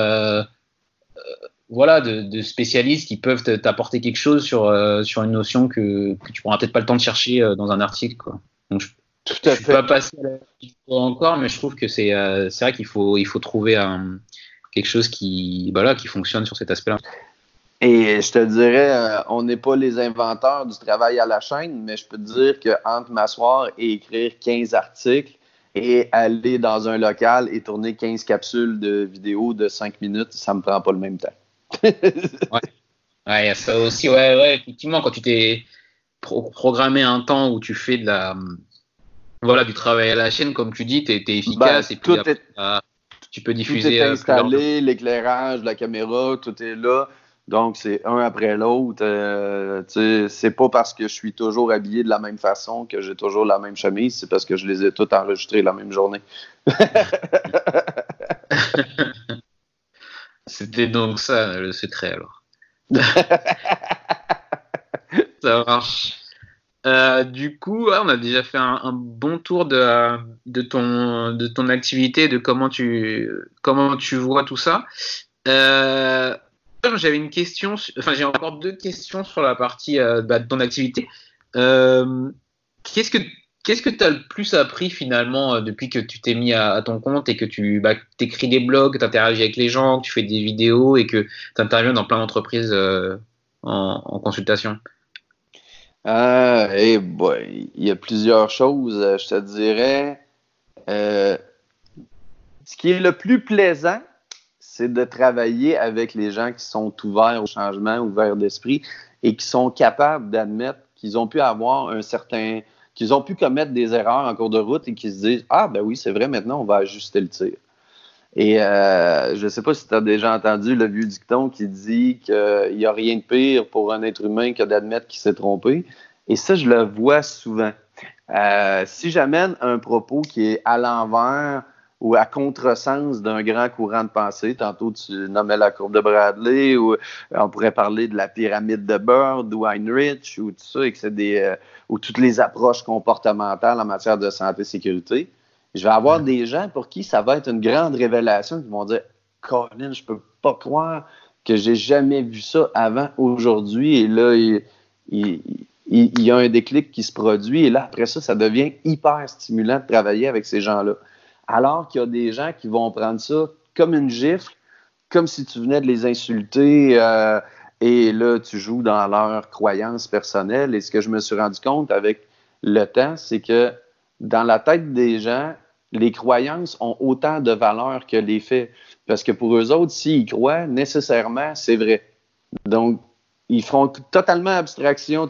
voilà, de, spécialistes qui peuvent t'apporter quelque chose sur, euh, sur une notion que, que tu n'auras peut-être pas le temps de chercher euh, dans un article. Quoi. Donc, je, Tout à fait. suis pas passé à la encore, mais je trouve que c'est euh, vrai qu'il faut, il faut trouver un, quelque chose qui, voilà, qui fonctionne sur cet aspect-là. Et je te dirais, on n'est pas les inventeurs du travail à la chaîne, mais je peux te dire qu'entre m'asseoir et écrire 15 articles et aller dans un local et tourner 15 capsules de vidéo de 5 minutes, ça me prend pas le même temps ouais. ouais, il y a ça aussi. Ouais, ouais, effectivement, quand tu t'es programmé un temps où tu fais de la, voilà, du travail à la chaîne, comme tu dis, tu es, efficace et puis tu peux diffuser. Tout est euh, installé, l'éclairage, la caméra, tout est là. Donc, c'est un après l'autre. Euh, c'est pas parce que je suis toujours habillé de la même façon que j'ai toujours la même chemise, c'est parce que je les ai toutes enregistrées la même journée. C'était donc ça le secret alors. ça marche. Euh, du coup, on a déjà fait un, bon tour de, de, ton, de ton activité, de comment tu, comment tu vois tout ça. Euh, j'avais une question, enfin j'ai encore deux questions sur la partie euh, bah, de ton activité. Qu'est-ce que Qu'est-ce que tu as le plus appris finalement euh, depuis que tu t'es mis à, ton compte et que tu bah, écris des blogs, que tu interagis avec les gens, que tu fais des vidéos et que tu interviens dans plein d'entreprises euh, en, consultation? Euh, eh Il y a plusieurs choses, je te dirais. ce qui est le plus plaisant, c'est de travailler avec les gens qui sont ouverts au changement, ouverts d'esprit et qui sont capables d'admettre qu'ils ont pu avoir un certain qu'ils ont pu commettre des erreurs en cours de route et qu'ils se disent Ah, ben oui, c'est vrai, maintenant, on va ajuster le tir. Et euh, je ne sais pas si tu as déjà entendu le vieux dicton qui dit qu'il n'y a rien de pire pour un être humain que d'admettre qu'il s'est trompé. Et ça, je le vois souvent. Euh, si j'amène un propos qui est à l'envers ou à contresens d'un grand courant de pensée, tantôt tu nommais la courbe de Bradley, ou on pourrait parler de la pyramide de Bird ou Heinrich, ou tout ça, et que c'est des, euh, ou toutes les approches comportementales en matière de santé et sécurité je vais avoir des gens pour qui ça va être une grande révélation qui vont dire Colin, je peux pas croire que j'ai jamais vu ça avant aujourd'hui. Et là, il, y a un déclic qui se produit. Et là, après ça, ça devient hyper stimulant de travailler avec ces gens-là. Alors qu'il y a des gens qui vont prendre ça comme une gifle, comme si tu venais de les insulter. Euh, et là, tu joues dans leurs croyances personnelles. Et ce que je me suis rendu compte avec le temps, c'est que dans la tête des gens, les croyances ont autant de valeur que les faits. Parce que pour eux autres, s'ils croient, nécessairement, c'est vrai. Donc, ils font totalement abstraction.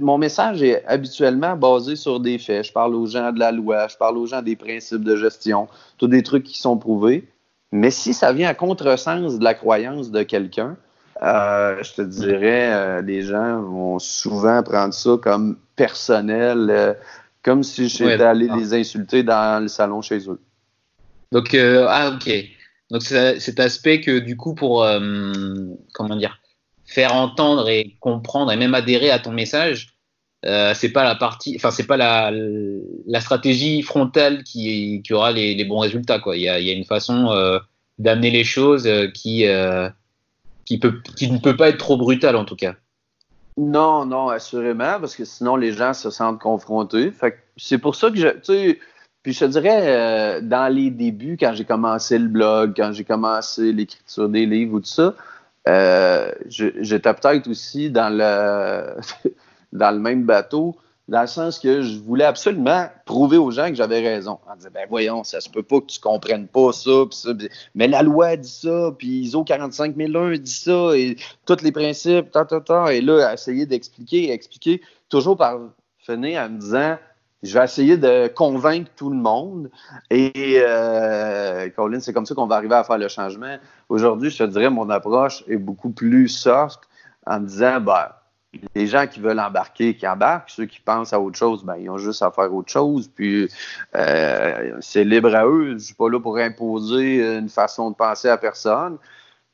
mon message est habituellement basé sur des faits. Je parle aux gens de la loi, je parle aux gens des principes de gestion, tous des trucs qui sont prouvés. Mais si ça vient à contresens de la croyance de quelqu'un, euh, je te dirais, euh, les gens vont souvent prendre ça comme personnel. Euh, comme si j'étais allé les insulter dans le salon chez eux. Donc, euh, ah, ok. Donc, cet aspect que, du coup, pour, comment dire, faire entendre et comprendre et même adhérer à ton message, euh, c'est pas la partie, enfin, c'est pas la, la, stratégie frontale qui, qui aura les, bons résultats, quoi. Il y a, y a une façon euh, d'amener les choses qui, qui, peut, qui ne peut pas être trop brutale, en tout cas. Non, non, assurément, parce que sinon les gens se sentent confrontés. C'est pour ça que je, tu puis je te dirais, euh, dans les débuts, quand j'ai commencé le blog, quand j'ai commencé l'écriture des livres ou tout ça, j'étais peut-être aussi dans le, dans le même bateau dans le sens que je voulais absolument prouver aux gens que j'avais raison. On disait, ben voyons, ça se peut pas que tu comprennes pas ça, mais la loi dit ça, puis ISO 45001 dit ça, et tous les principes, ta, ta, ta, et là, essayer d'expliquer, expliquer, toujours par finir en me disant, je vais essayer de convaincre tout le monde. Et euh, Colin, c'est comme ça qu'on va arriver à faire le changement. Aujourd'hui, je te dirais, mon approche est beaucoup plus soft en me disant, ben, les gens qui veulent embarquer, qui embarquent. Ceux qui pensent à autre chose, ben, ils ont juste à faire autre chose. Puis euh, c'est libre à eux. Je ne suis pas là pour imposer une façon de penser à personne.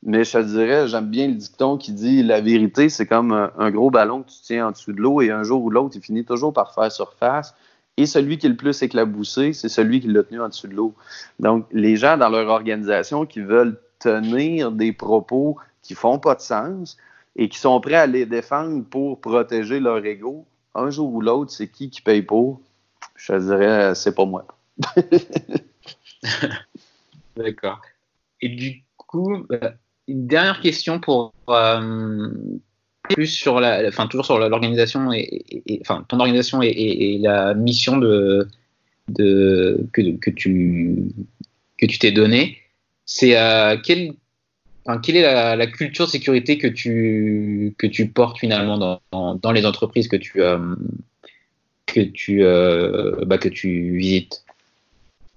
Mais je te dirais, j'aime bien le dicton qui dit la vérité, c'est comme un, gros ballon que tu tiens en dessous de l'eau et un jour ou l'autre, il finit toujours par faire surface. Et celui qui est le plus éclaboussé, c'est celui qui l'a tenu en dessous de l'eau. Donc, les gens dans leur organisation qui veulent tenir des propos qui font pas de sens, et qui sont prêts à les défendre pour protéger leur ego, un jour ou l'autre, c'est qui qui paye pour? Je dirais, c'est pas moi. D'accord. Et du coup, euh, une dernière question pour euh, plus sur la, enfin toujours sur l'organisation et, enfin ton organisation et, la mission de, de que, que tu que tu t'es donné. C'est euh, quel quelle est la, culture de sécurité que tu, que tu portes finalement dans, dans, les entreprises que tu, euh, que tu, euh, bah, que tu visites?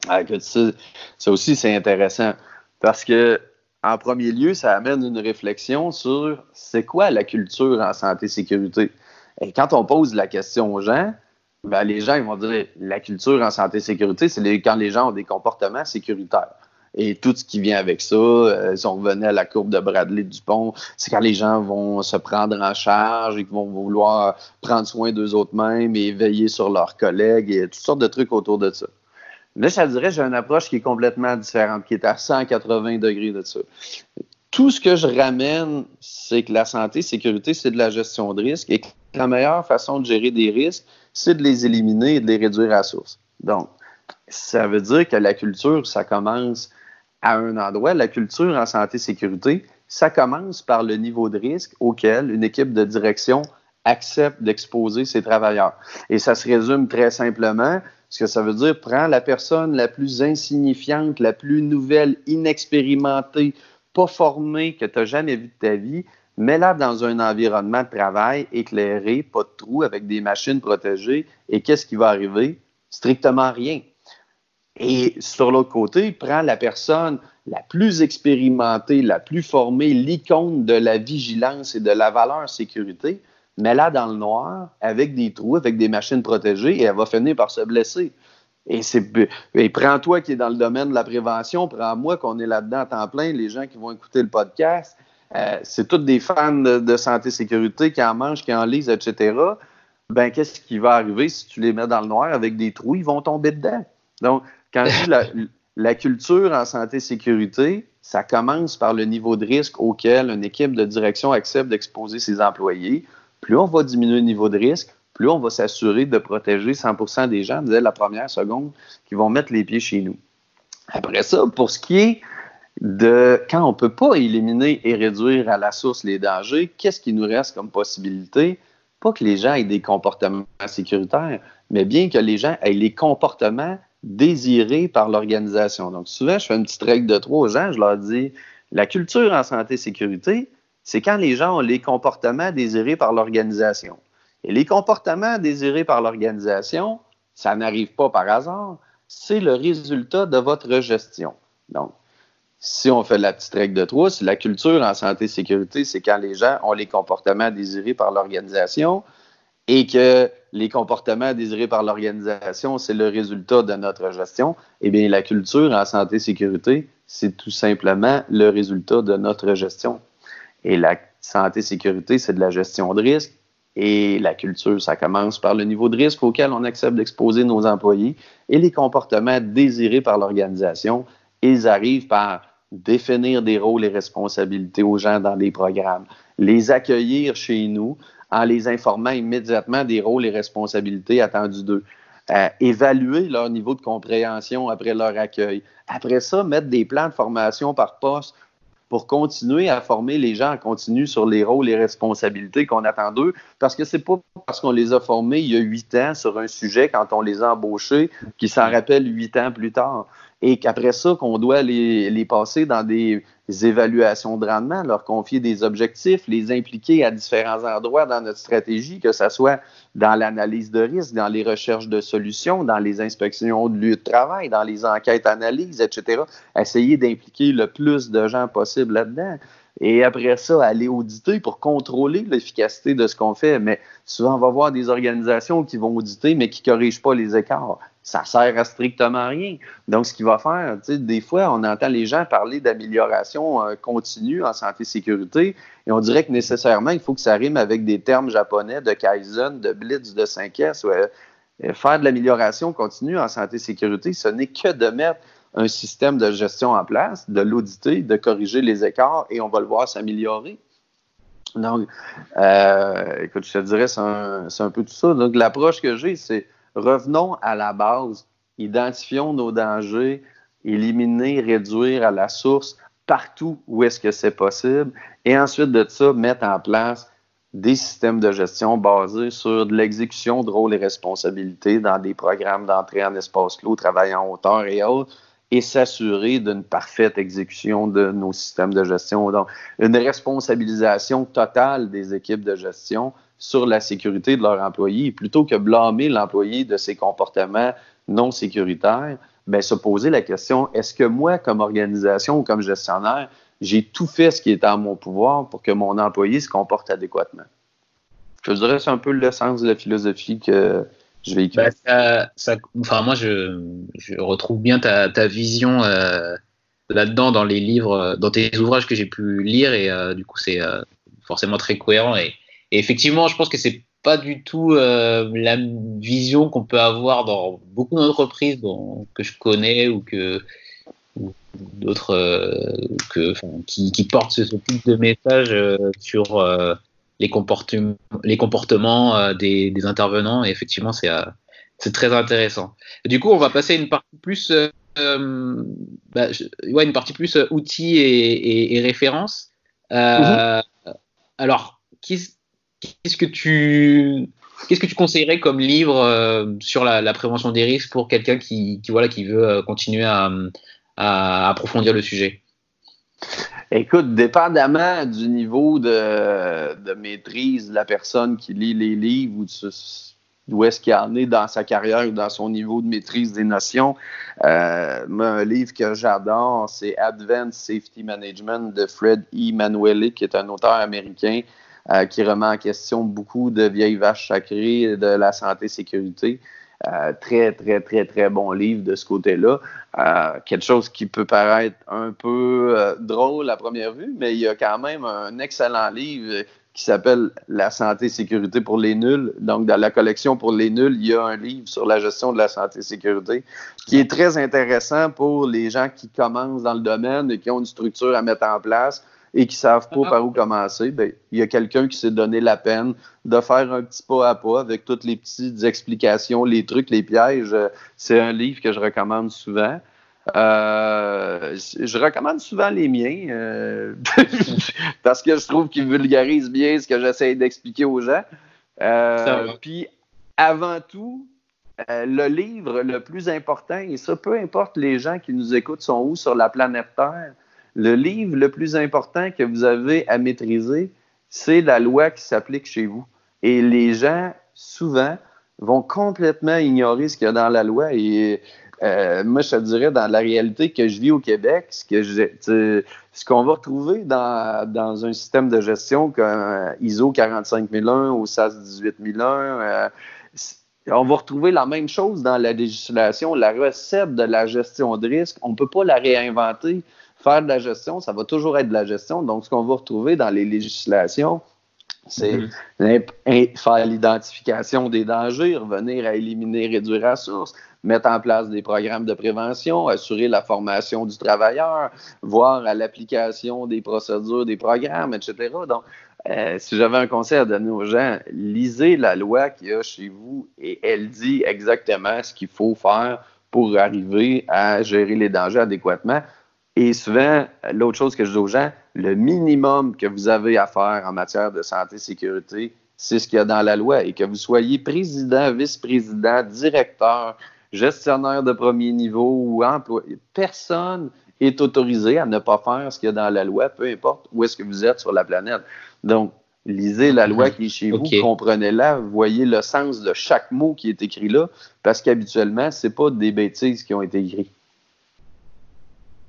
Ah, ça, ça, aussi, c'est intéressant parce que, en premier lieu, ça amène une réflexion sur c'est quoi la culture en santé-sécurité. Et quand on pose la question aux gens, ben, les gens vont dire la culture en santé-sécurité, c'est quand les gens ont des comportements sécuritaires et tout ce qui vient avec ça. Euh, si on revenait à la courbe de Bradley Dupont, c'est quand les gens vont se prendre en charge et qu'ils vont vouloir prendre soin d'eux autres mêmes et veiller sur leurs collègues et toutes sortes de trucs autour de ça. Là, je dirais, j'ai une approche qui est complètement différente, qui est à 180 degrés de ça. Tout ce que je ramène, c'est que la santé, sécurité, c'est de la gestion de risque et que la meilleure façon de gérer des risques, c'est de les éliminer et de les réduire à source. Donc, ça veut dire que la culture, ça commence à un endroit. La culture en santé-sécurité, ça commence par le niveau de risque auquel une équipe de direction accepte d'exposer ses travailleurs. Et ça se résume très simplement. Ce que ça veut dire, prends la personne la plus insignifiante, la plus nouvelle, inexpérimentée, pas formée que tu n'as jamais vue de ta vie, mets-la dans un environnement de travail éclairé, pas de trous, avec des machines protégées. Et qu'est-ce qui va arriver? Strictement rien. Et sur l'autre côté, prends la personne la plus expérimentée, la plus formée, l'icône de la vigilance et de la valeur sécurité, mets-la dans le noir avec des trous, avec des machines protégées et elle va finir par se blesser. Et, prends-toi qui est dans le domaine de la prévention, prends-moi qu'on est là-dedans à temps plein, les gens qui vont écouter le podcast, euh, c'est tous des fans de, santé sécurité qui en mangent, qui en lisent, etc. Ben, qu'est-ce qui va arriver si tu les mets dans le noir avec des trous? Ils vont tomber dedans. Donc, quand je dis la, la culture en santé sécurité, ça commence par le niveau de risque auquel une équipe de direction accepte d'exposer ses employés. Plus on va diminuer le niveau de risque, plus on va s'assurer de protéger 100% des gens dès la première seconde qui vont mettre les pieds chez nous. Après ça, pour ce qui est de quand on ne peut pas éliminer et réduire à la source les dangers, qu'est-ce qui nous reste comme possibilité? Pas que les gens aient des comportements sécuritaires, mais bien que les gens aient les comportements désirés par l'organisation. Donc, souvent, je fais une petite règle de trois aux gens, je leur dis, la culture en santé et sécurité, c'est quand les gens ont les comportements désirés par l'organisation. Et les comportements désirés par l'organisation, ça n'arrive pas par hasard, c'est le résultat de votre gestion. Donc, si on fait la petite règle de trois, si la culture en santé et sécurité, c'est quand les gens ont les comportements désirés par l'organisation et que les comportements désirés par l'organisation, c'est le résultat de notre gestion, eh bien, la culture en santé et sécurité, c'est tout simplement le résultat de notre gestion. Et la santé et sécurité, c'est de la gestion de risque. Et la culture, ça commence par le niveau de risque auquel on accepte d'exposer nos employés et les comportements désirés par l'organisation. Ils arrivent par définir des rôles et responsabilités aux gens dans des programmes, les accueillir chez nous en les informant immédiatement des rôles et responsabilités attendus d'eux. Euh, évaluer leur niveau de compréhension après leur accueil. Après ça, mettre des plans de formation par poste pour continuer à former les gens en continu sur les rôles et responsabilités qu'on attend d'eux, parce que c'est pas parce qu'on les a formés il y a huit ans sur un sujet quand on les a embauchés qu'ils s'en rappellent huit ans plus tard et qu'après ça, qu'on doit les, les, passer dans des évaluations de rendement, leur confier des objectifs, les impliquer à différents endroits dans notre stratégie, que ce soit dans l'analyse de risque, dans les recherches de solutions, dans les inspections de lieu de travail, dans les enquêtes analyses, etc. Essayer d'impliquer le plus de gens possible là-dedans. Et après ça, aller auditer pour contrôler l'efficacité de ce qu'on fait. Mais souvent, on va voir des organisations qui vont auditer, mais qui ne corrigent pas les écarts ça sert à strictement rien. Donc, ce qu'il va faire, des fois, on entend les gens parler d'amélioration euh, continue en santé et sécurité, et on dirait que nécessairement, il faut que ça rime avec des termes japonais de Kaizen, de Blitz, de 5S. Ouais. Faire de l'amélioration continue en santé et sécurité, ce n'est que de mettre un système de gestion en place, de l'auditer, de corriger les écarts, et on va le voir s'améliorer. Donc, euh, écoute, je te dirais, c'est un, un peu tout ça. Donc, l'approche que j'ai, c'est revenons à la base, identifions nos dangers, éliminer, réduire à la source partout où est-ce que c'est possible, et ensuite de ça, mettre en place des systèmes de gestion basés sur de l'exécution de rôles et responsabilités dans des programmes d'entrée en espace clos, travail en hauteur et autres, et s'assurer d'une parfaite exécution de nos systèmes de gestion. Donc, une responsabilisation totale des équipes de gestion sur la sécurité de leurs employés, plutôt que blâmer l'employé de ses comportements non sécuritaires, bien, se poser la question, est-ce que moi, comme organisation ou comme gestionnaire, j'ai tout fait ce qui est en mon pouvoir pour que mon employé se comporte adéquatement? Je dirais c'est un peu le sens de la philosophie que bah, enfin, moi, je, retrouve bien ta, vision euh, là-dedans dans les livres, dans tes ouvrages que j'ai pu lire, et euh, du coup, c'est euh, forcément très cohérent. Et, effectivement, je pense que c'est pas du tout euh, la vision qu'on peut avoir dans beaucoup d'entreprises que je connais ou que d'autres euh, qui, portent ce, type de message euh, sur les comportements les comportements des, des, intervenants et effectivement c'est c'est très intéressant. du coup, on va passer à une partie plus bah, ouais, une partie plus outils et, et, et références. Mm-hmm. Alors, Qu'est-ce que tu qu'est-ce que tu conseillerais comme livre euh, sur la, prévention des risques pour quelqu'un qui, voilà qui veut euh, continuer à, approfondir le sujet? Écoute, dépendamment du niveau de, maîtrise de la personne qui lit les livres ou d'où est-ce qu'il en est dans sa carrière ou dans son niveau de maîtrise des notions. Euh, un livre que j'adore, c'est Advanced Safety Management de Fred E. Manueli, qui est un auteur américain euh, qui remet en question beaucoup de vieilles vaches sacrées de la santé-sécurité. Euh, très, très, très, très bon livre de ce côté-là. Euh, quelque chose qui peut paraître un peu euh, drôle à première vue, mais il y a quand même un excellent livre qui s'appelle La santé-sécurité pour les nuls. Donc, dans la collection pour les nuls, il y a un livre sur la gestion de la santé-sécurité qui est très intéressant pour les gens qui commencent dans le domaine et qui ont une structure à mettre en place et qui savent pas par où commencer, ben, il y a quelqu'un qui s'est donné la peine de faire un petit pas à pas avec toutes les petites explications, les trucs, les pièges. C'est un livre que je recommande souvent. Euh, je recommande souvent les miens euh, parce que je trouve qu'ils vulgarisent bien ce que j'essaie d'expliquer aux gens. Euh, puis avant tout, le livre le plus important, et ça, peu importe les gens qui nous écoutent sont où sur la planète Terre, le livre le plus important que vous avez à maîtriser, c'est la loi qui s'applique chez vous. Et les gens, souvent, vont complètement ignorer ce qu'il y a dans la loi. Et euh, moi, je te dirais, dans la réalité que je vis au Québec, ce qu'on va retrouver dans, un système de gestion comme ISO 45001 ou SAS 18001, euh, on va retrouver la même chose dans la législation. La recette de la gestion de risque, on ne peut pas la réinventer faire de la gestion, ça va toujours être de la gestion. Donc, ce qu'on va retrouver dans les législations, c'est mm-hmm. faire l'identification des dangers, revenir à éliminer, réduire la source, mettre en place des programmes de prévention, assurer la formation du travailleur, voir à l'application des procédures, des programmes, etc. Donc, euh, si j'avais un conseil à donner aux gens, lisez la loi qu'il y a chez vous et elle dit exactement ce qu'il faut faire pour arriver à gérer les dangers adéquatement. Et souvent, l'autre chose que je dis aux gens, le minimum que vous avez à faire en matière de santé et sécurité, c'est ce qu'il y a dans la loi. Et que vous soyez président, vice-président, directeur, gestionnaire de premier niveau ou employé, personne est autorisé à ne pas faire ce qu'il y a dans la loi, peu importe où est-ce que vous êtes sur la planète. Donc, lisez la loi qui est chez vous, comprenez-la, voyez le sens de chaque mot qui est écrit là, parce qu'habituellement, ce n'est pas des bêtises qui ont été écrites.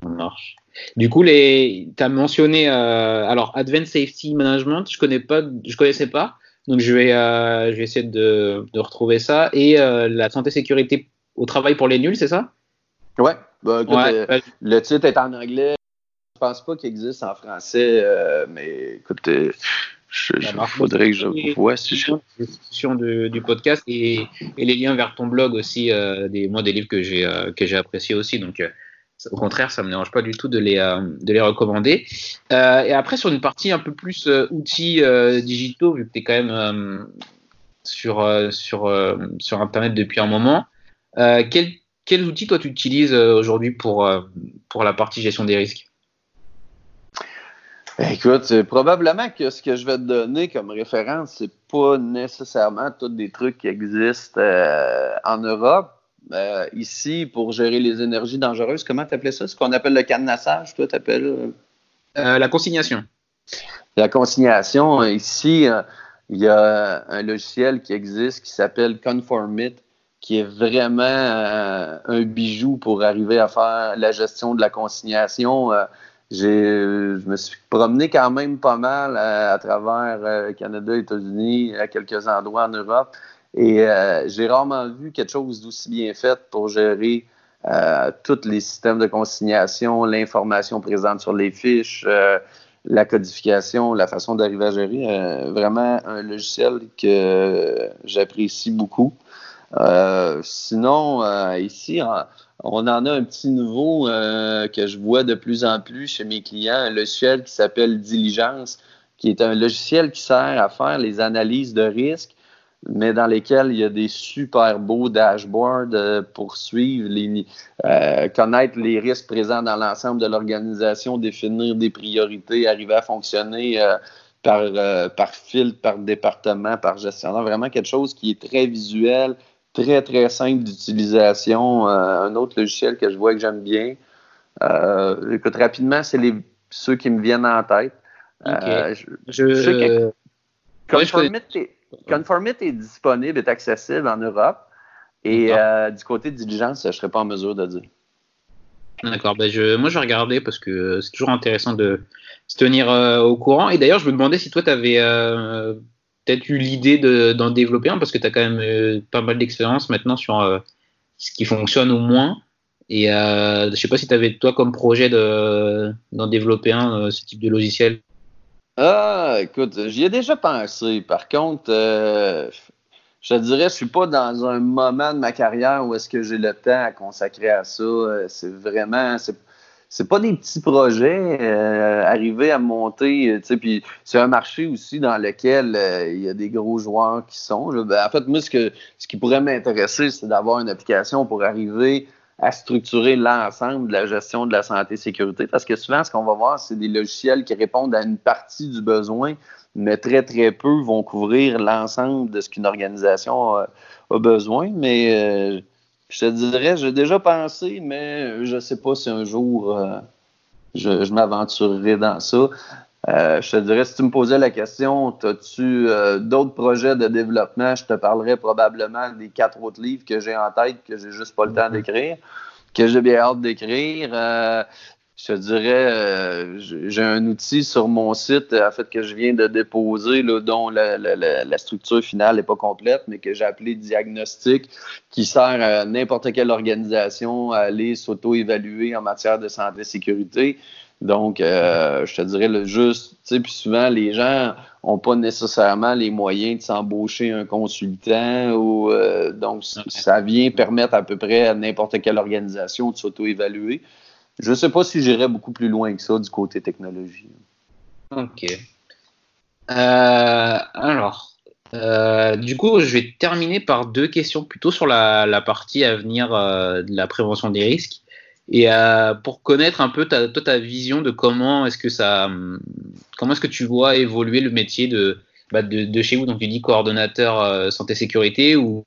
Ça marche. Du coup, tu as mentionné euh, alors Advanced Safety Management, je connais pas, je connaissais pas, donc je vais, euh, je vais essayer de, de, retrouver ça. Et euh, la santé sécurité au travail pour les nuls, c'est ça? Ouais. Bah, le titre est en anglais. Je pense pas qu'il existe en français, mais écoute, il faudrait que je vois si je. Discussion du, du podcast et, et, les liens vers ton blog aussi, des, moi des livres que j'ai que j'ai appréciés aussi, donc au contraire, ça me dérange pas du tout de les, euh, de les recommander. Euh, et après, sur une partie un peu plus euh, outils digitaux, vu que tu es quand même sur, sur, sur Internet depuis un moment, quels, outils toi tu utilises aujourd'hui pour, pour la partie gestion des risques? Écoute, probablement que ce que je vais te donner comme référence, c'est pas nécessairement tous des trucs qui existent en Europe euh, ici, pour gérer les énergies dangereuses, comment tu appelais ça? Ce qu'on appelle le cadenassage, toi, tu appelles? Euh? Euh, la consignation. La consignation, ici, il y a un logiciel qui existe qui s'appelle Conformit, qui est vraiment un bijou pour arriver à faire la gestion de la consignation. je me suis promené quand même pas mal à, à travers Canada, États-Unis, à quelques endroits en Europe. Et euh, j'ai rarement vu quelque chose d'aussi bien fait pour gérer euh, tous les systèmes de consignation, l'information présente sur les fiches, euh, la codification, la façon d'arriver à gérer. vraiment un logiciel que j'apprécie beaucoup. sinon, ici, on en a un petit nouveau que je vois de plus en plus chez mes clients, un logiciel qui s'appelle Diligence, qui est un logiciel qui sert à faire les analyses de risque mais dans lesquels il y a des super beaux dashboards euh, pour suivre, les, euh, connaître les risques présents dans l'ensemble de l'organisation, définir des priorités, arriver à fonctionner euh, par, par filtre, par département, par gestionnaire. Vraiment quelque chose qui est très visuel, très, très simple d'utilisation. un autre logiciel que je vois que j'aime bien. écoute, rapidement, c'est les, ceux qui me viennent en tête. je, je, je, Conformit est disponible, est accessible en Europe. Et euh, du côté de diligence, je ne serais pas en mesure de dire. D'accord, ben je, moi je vais regarder parce que c'est toujours intéressant de se tenir euh, au courant. Et d'ailleurs, je me demandais si toi tu avais euh, peut-être eu l'idée d'en développer un parce que tu as quand même pas mal d'expérience maintenant sur ce qui fonctionne au moins. Et je sais pas si tu avais toi comme projet d'en développer un, ce type de logiciel. Ah, écoute, j'y ai déjà pensé. Par contre, je te dirais, je suis pas dans un moment de ma carrière où est-ce que j'ai le temps à consacrer à ça. Euh, c'est vraiment, c'est pas des petits projets. Euh, arriver à monter, euh, tu sais, puis c'est un marché aussi dans lequel il y a des gros joueurs qui sont. Ben, en fait, moi, ce, que, ce qui pourrait m'intéresser, c'est d'avoir une application pour arriver à structurer l'ensemble de la gestion de la santé et sécurité. Parce que souvent, ce qu'on va voir, c'est des logiciels qui répondent à une partie du besoin mais très, très peu vont couvrir l'ensemble de ce qu'une organisation a, besoin. Mais euh, je te dirais, j'ai déjà pensé, mais je ne sais pas si un jour euh, je, m'aventurerai dans ça. Euh, je te dirais, si tu me posais la question, as-tu d'autres projets de développement, je te parlerais probablement des quatre autres livres que j'ai en tête, que j'ai juste pas le temps d'écrire, que j'ai bien hâte d'écrire. Je te dirais, euh, j'ai un outil sur mon site, en fait, que je viens de déposer, là, dont la, structure finale n'est pas complète, mais que j'ai appelé diagnostic, qui sert à n'importe quelle organisation à aller s'auto-évaluer en matière de santé et sécurité. Donc, euh, je te dirais le juste, tu sais, puis souvent, les gens n'ont pas nécessairement les moyens de s'embaucher un consultant ou euh, donc ça vient permettre à peu près à n'importe quelle organisation de s'auto-évaluer. Je ne sais pas si j'irais beaucoup plus loin que ça du côté technologie. Ok. Euh, alors, euh, du coup, je vais terminer par deux questions plutôt sur la, partie à venir euh, de la prévention des risques. Et pour connaître un peu ta, toi, ta vision de comment est-ce que ça, comment est-ce que tu vois évoluer le métier de, bah, de, chez vous, donc tu dis coordonnateur santé sécurité ou,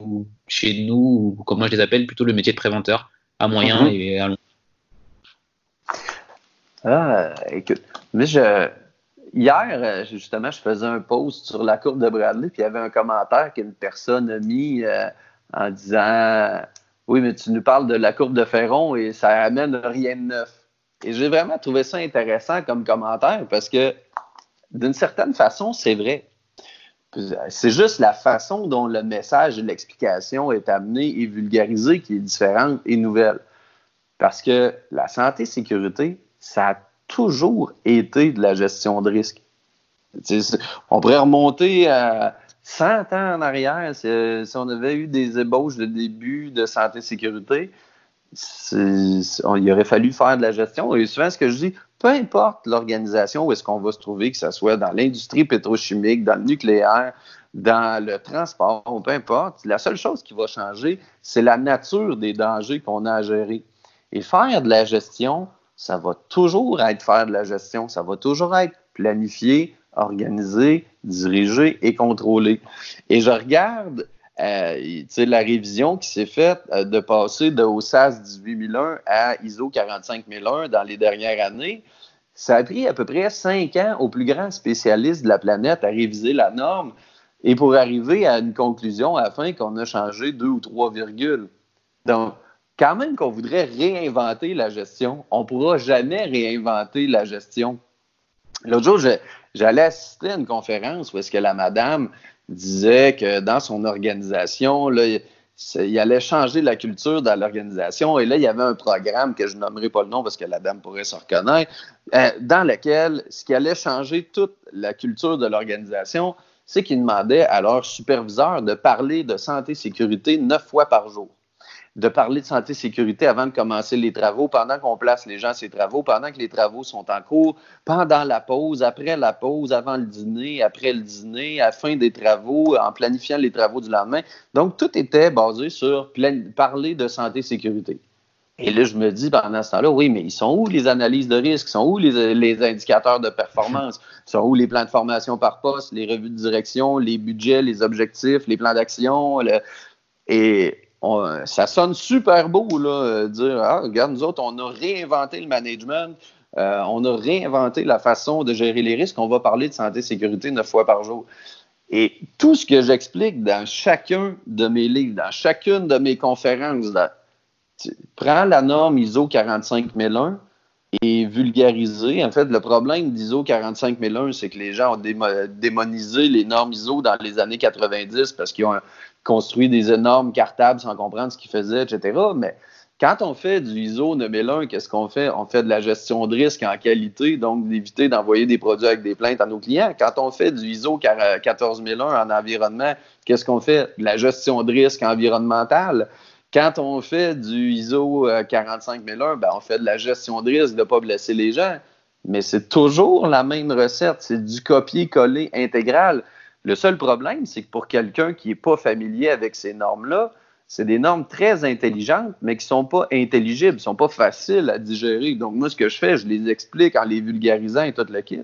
chez nous, ou comme moi je les appelle, plutôt le métier de préventeur à moyen mhm. et à long ah, écoute, mais je, hier, justement, je faisais un post sur la courbe de Bradley, puis il y avait un commentaire qu'une personne a mis euh, en disant Oui, mais tu nous parles de la courbe de Ferron et ça amène rien de neuf. Et j'ai vraiment trouvé ça intéressant comme commentaire parce que, d'une certaine façon, c'est vrai. C'est juste la façon dont le message et l'explication est amené et vulgarisé qui est différente et nouvelle. Parce que la santé sécurité, ça a toujours été de la gestion de risque. on pourrait remonter à 100 ans en arrière si, on avait eu des ébauches de début de santé-sécurité. Il aurait fallu faire de la gestion. Et souvent, ce que je dis, peu importe l'organisation où est-ce qu'on va se trouver, que ce soit dans l'industrie pétrochimique, dans le nucléaire, dans le transport, peu importe, la seule chose qui va changer, c'est la nature des dangers qu'on a à gérer. Et faire de la gestion, ça va toujours être faire de la gestion, ça va toujours être planifié, organisé, dirigé et contrôlé. Et je regarde euh, la révision qui s'est faite euh, de passer de OSAS 18001 à ISO 45001 dans les dernières années. Ça a pris à peu près cinq ans aux plus grands spécialistes de la planète à réviser la norme et pour arriver à une conclusion à la fin qu'on a changé deux ou trois virgules. Donc, quand même qu'on voudrait réinventer la gestion, on ne pourra jamais réinventer la gestion. L'autre jour, j'allais assister à une conférence où est-ce que la madame disait que dans son organisation, là, il allait changer la culture dans l'organisation. Et là, il y avait un programme que je nommerai pas le nom parce que la dame pourrait se reconnaître, euh, dans lequel ce qui allait changer toute la culture de l'organisation, c'est qu'il demandait à leur superviseur de parler de santé sécurité neuf fois par jour de parler de santé sécurité avant de commencer les travaux, pendant qu'on place les gens à ces travaux, pendant que les travaux sont en cours, pendant la pause, après la pause, avant le dîner, après le dîner, à la fin des travaux, en planifiant les travaux du lendemain. Donc, tout était basé sur parler de santé sécurité. Et là, je me dis pendant ce temps-là, oui, mais ils sont où les analyses de risque? Ils sont où les, les, indicateurs de performance? Ils sont où les plans de formation par poste, les revues de direction, les budgets, les objectifs, les plans d'action? Et ça sonne super beau, là, euh, dire Ah, regarde, nous autres, on a réinventé le management, euh, on a réinventé la façon de gérer les risques, on va parler de santé et sécurité neuf fois par jour. Et tout ce que j'explique dans chacun de mes livres, dans chacune de mes conférences, prends la norme ISO 45001 et vulgariser. En fait, le problème d'ISO 45001, c'est que les gens ont démonisé les normes ISO dans les années 90 parce qu'ils ont construit des énormes cartables sans comprendre ce qu'ils faisaient, etc. Mais quand on fait du ISO 9001, qu'est-ce qu'on fait? On fait de la gestion de risque en qualité, donc d'éviter d'envoyer des produits avec des plaintes à nos clients. Quand on fait du ISO 14001 en environnement, qu'est-ce qu'on fait? De la gestion de risque environnementale. Quand on fait du ISO 45001, ben on fait de la gestion de risque de ne pas blesser les gens. Mais c'est toujours la même recette. C'est du copier-coller intégral. Le seul problème, c'est que pour quelqu'un qui n'est pas familier avec ces normes-là, c'est des normes très intelligentes, mais qui ne sont pas intelligibles, ne sont pas faciles à digérer. Donc, moi, ce que je fais, je les explique en les vulgarisant et tout le kit.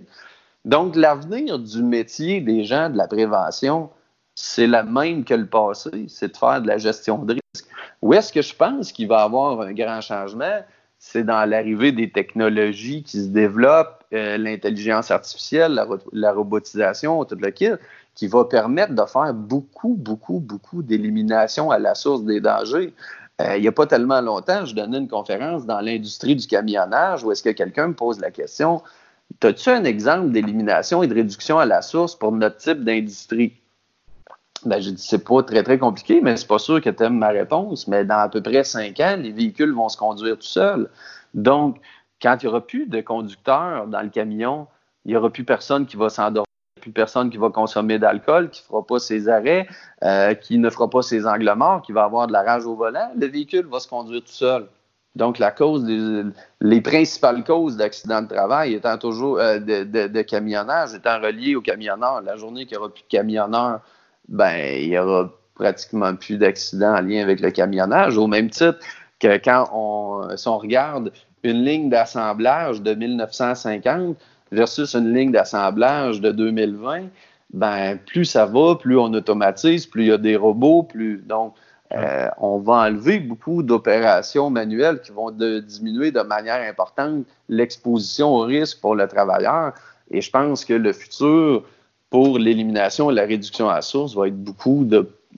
Donc, l'avenir du métier des gens de la prévention, c'est la même que le passé, c'est de faire de la gestion de risque. Où est-ce que je pense qu'il va y avoir un grand changement? C'est dans l'arrivée des technologies qui se développent, euh, l'intelligence artificielle, la, la, robotisation, tout le kit qui va permettre de faire beaucoup, beaucoup, beaucoup d'élimination à la source des dangers. Euh, il n'y a pas tellement longtemps, je donnais une conférence dans l'industrie du camionnage où est-ce que quelqu'un me pose la question As-tu un exemple d'élimination et de réduction à la source pour notre type d'industrie? Ben, j'ai dit, c'est pas très, très compliqué, mais c'est pas sûr que tu aimes ma réponse. Mais dans à peu près cinq ans, les véhicules vont se conduire tout seuls. Donc, quand il n'y aura plus de conducteur dans le camion, il n'y aura plus personne qui va s'endormir plus personne qui va consommer d'alcool, qui ne fera pas ses arrêts, euh, qui ne fera pas ses angles morts, qui va avoir de la rage au volant, le véhicule va se conduire tout seul. Donc, la cause les principales causes d'accidents de travail étant toujours euh, de, camionnage étant reliées aux camionneurs. La journée qu'il n'y aura plus de camionneurs, ben, il n'y aura pratiquement plus d'accidents en lien avec le camionnage. Au même titre que quand on, si on regarde une ligne d'assemblage de 1950, versus une ligne d'assemblage de 2020, ben plus ça va, plus on automatise, plus il y a des robots, plus donc euh, on va enlever beaucoup d'opérations manuelles qui vont diminuer de manière importante l'exposition au risque pour le travailleur. Et je pense que le futur pour l'élimination et la réduction à la source va être beaucoup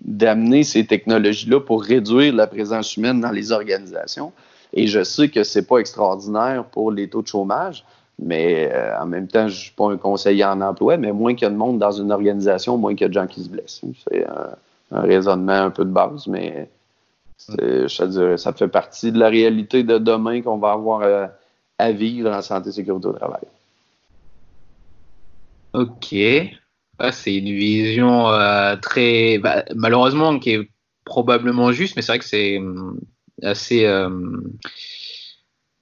d'amener ces technologies-là pour réduire la présence humaine dans les organisations. Et je sais que c'est pas extraordinaire pour les taux de chômage, mais euh, en même temps, je ne suis pas un conseiller en emploi, mais moins qu'il y a de monde dans une organisation, moins qu'il y a de gens qui se blessent. C'est un, raisonnement un peu de base, mais je ça fait partie de la réalité de demain qu'on va avoir euh, à vivre en santé et sécurité au travail. Ok. c'est une vision euh, très, bah, malheureusement, qui est probablement juste, mais c'est vrai que c'est hum, assez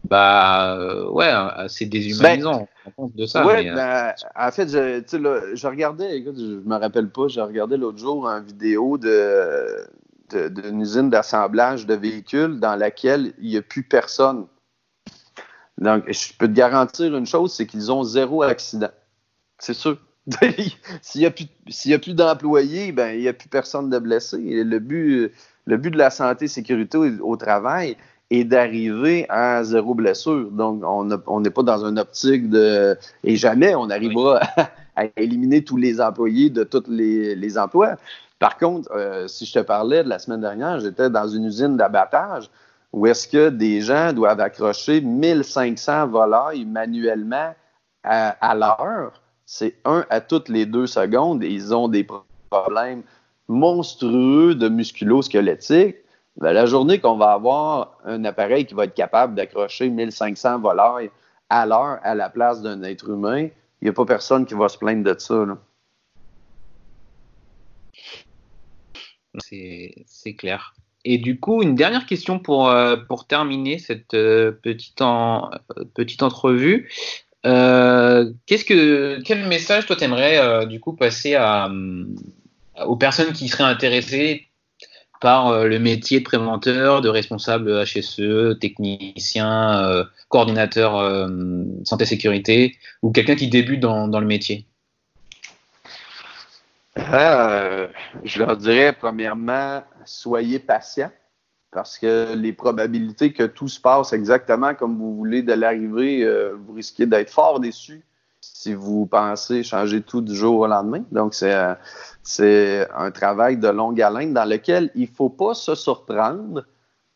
bah euh, ouais, assez déshumanisant ben, de ça. Ouais, euh, ben, en fait, je, là, je regardais, écoute, je me rappelle pas, j'ai regardé l'autre jour une vidéo de d'une usine d'assemblage de véhicules dans laquelle il n'y a plus personne. Donc, je peux te garantir une chose, c'est qu'ils ont zéro accident. C'est sûr. s'il n'y a plus, plus d'employés, ben, il n'y a plus personne de blessé. le but, le but de la santé et sécurité au travail, et d'arriver à zéro blessure. Donc, on n'est pas dans une optique de... Et jamais on arrivera à, éliminer tous les employés de tous les, emplois. Par contre, euh, si je te parlais de la semaine dernière, j'étais dans une usine d'abattage où est-ce que des gens doivent accrocher 1500 volailles manuellement à, à l'heure. C'est un à toutes les deux secondes et ils ont des problèmes monstrueux de musculo-squelettique. Ben, la journée qu'on va avoir un appareil qui va être capable d'accrocher 1500 volailles à l'heure à la place d'un être humain, il n'y a pas personne qui va se plaindre de ça. C'est clair. Et du coup, une dernière question pour, euh, pour terminer cette euh, petite, en, petite entrevue. Euh, qu'est-ce que, quel message toi t'aimerais du coup passer aux personnes qui seraient intéressées par euh, le métier de préventeur, de responsable HSE, technicien, euh, coordinateur euh, santé-sécurité, ou quelqu'un qui débute dans, le métier. Je leur dirais, premièrement, soyez patient, parce que les probabilités que tout se passe exactement comme vous voulez de l'arrivée, vous risquez d'être fort déçu si vous pensez changer tout du jour au lendemain. Donc, c'est c'est un travail de longue haleine dans lequel il ne faut pas se surprendre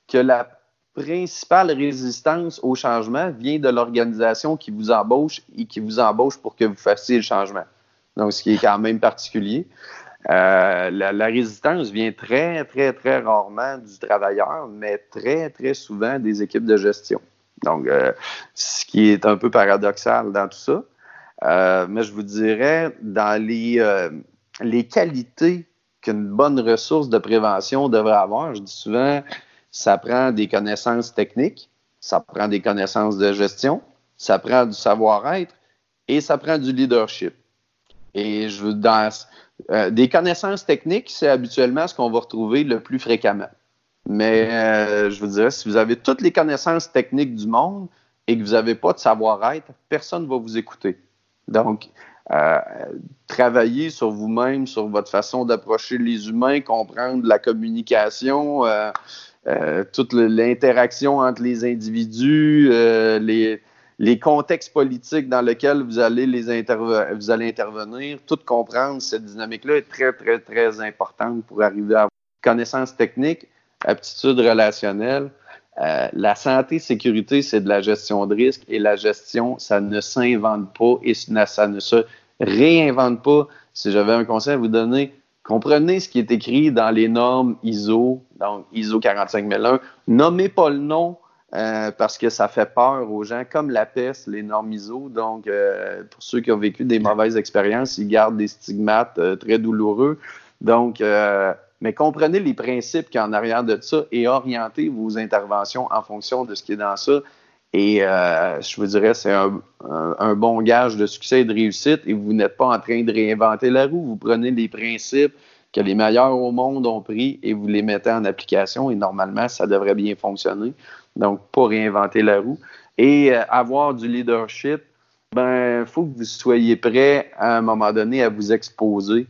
que la principale résistance au changement vient de l'organisation qui vous embauche et qui vous embauche pour que vous fassiez le changement. Donc, ce qui est quand même particulier. Euh, la, résistance vient très, très, très rarement du travailleur, mais très, très souvent des équipes de gestion. Donc, euh, ce qui est un peu paradoxal dans tout ça. Euh, mais je vous dirais, dans les, les qualités qu'une bonne ressource de prévention devrait avoir, je dis souvent, ça prend des connaissances techniques, ça prend des connaissances de gestion, ça prend du savoir-être et ça prend du leadership. Et je veux dans euh, des connaissances techniques, c'est habituellement ce qu'on va retrouver le plus fréquemment. Mais euh, je vous dirais, si vous avez toutes les connaissances techniques du monde et que vous n'avez pas de savoir-être, personne ne va vous écouter. Donc, euh, travailler sur vous-même, sur votre façon d'approcher les humains, comprendre la communication, euh, toute l'interaction entre les individus, euh, les, les, contextes politiques dans lesquels vous allez, les vous allez intervenir, tout comprendre cette dynamique-là est très, très, très importante pour arriver à connaissance technique, aptitude relationnelle. Euh, la santé, sécurité, c'est de la gestion de risque et la gestion, ça ne s'invente pas et ça ne se réinvente pas. Si j'avais un conseil à vous donner, Comprenez ce qui est écrit dans les normes ISO, donc ISO 45001. Nommez pas le nom euh, parce que ça fait peur aux gens, comme la peste, les normes ISO. Donc, euh, pour ceux qui ont vécu des mauvaises expériences, ils gardent des stigmates très douloureux. Donc, mais comprenez les principes qui en arrière de ça et orientez vos interventions en fonction de ce qui est dans ça. Et euh, je vous dirais, c'est un, bon gage de succès et de réussite. Et vous n'êtes pas en train de réinventer la roue. Vous prenez les principes que les meilleurs au monde ont pris et vous les mettez en application. Et normalement, ça devrait bien fonctionner. Donc, pas réinventer la roue. Et euh, avoir du leadership, ben, faut que vous soyez prêt à un moment donné à vous exposer.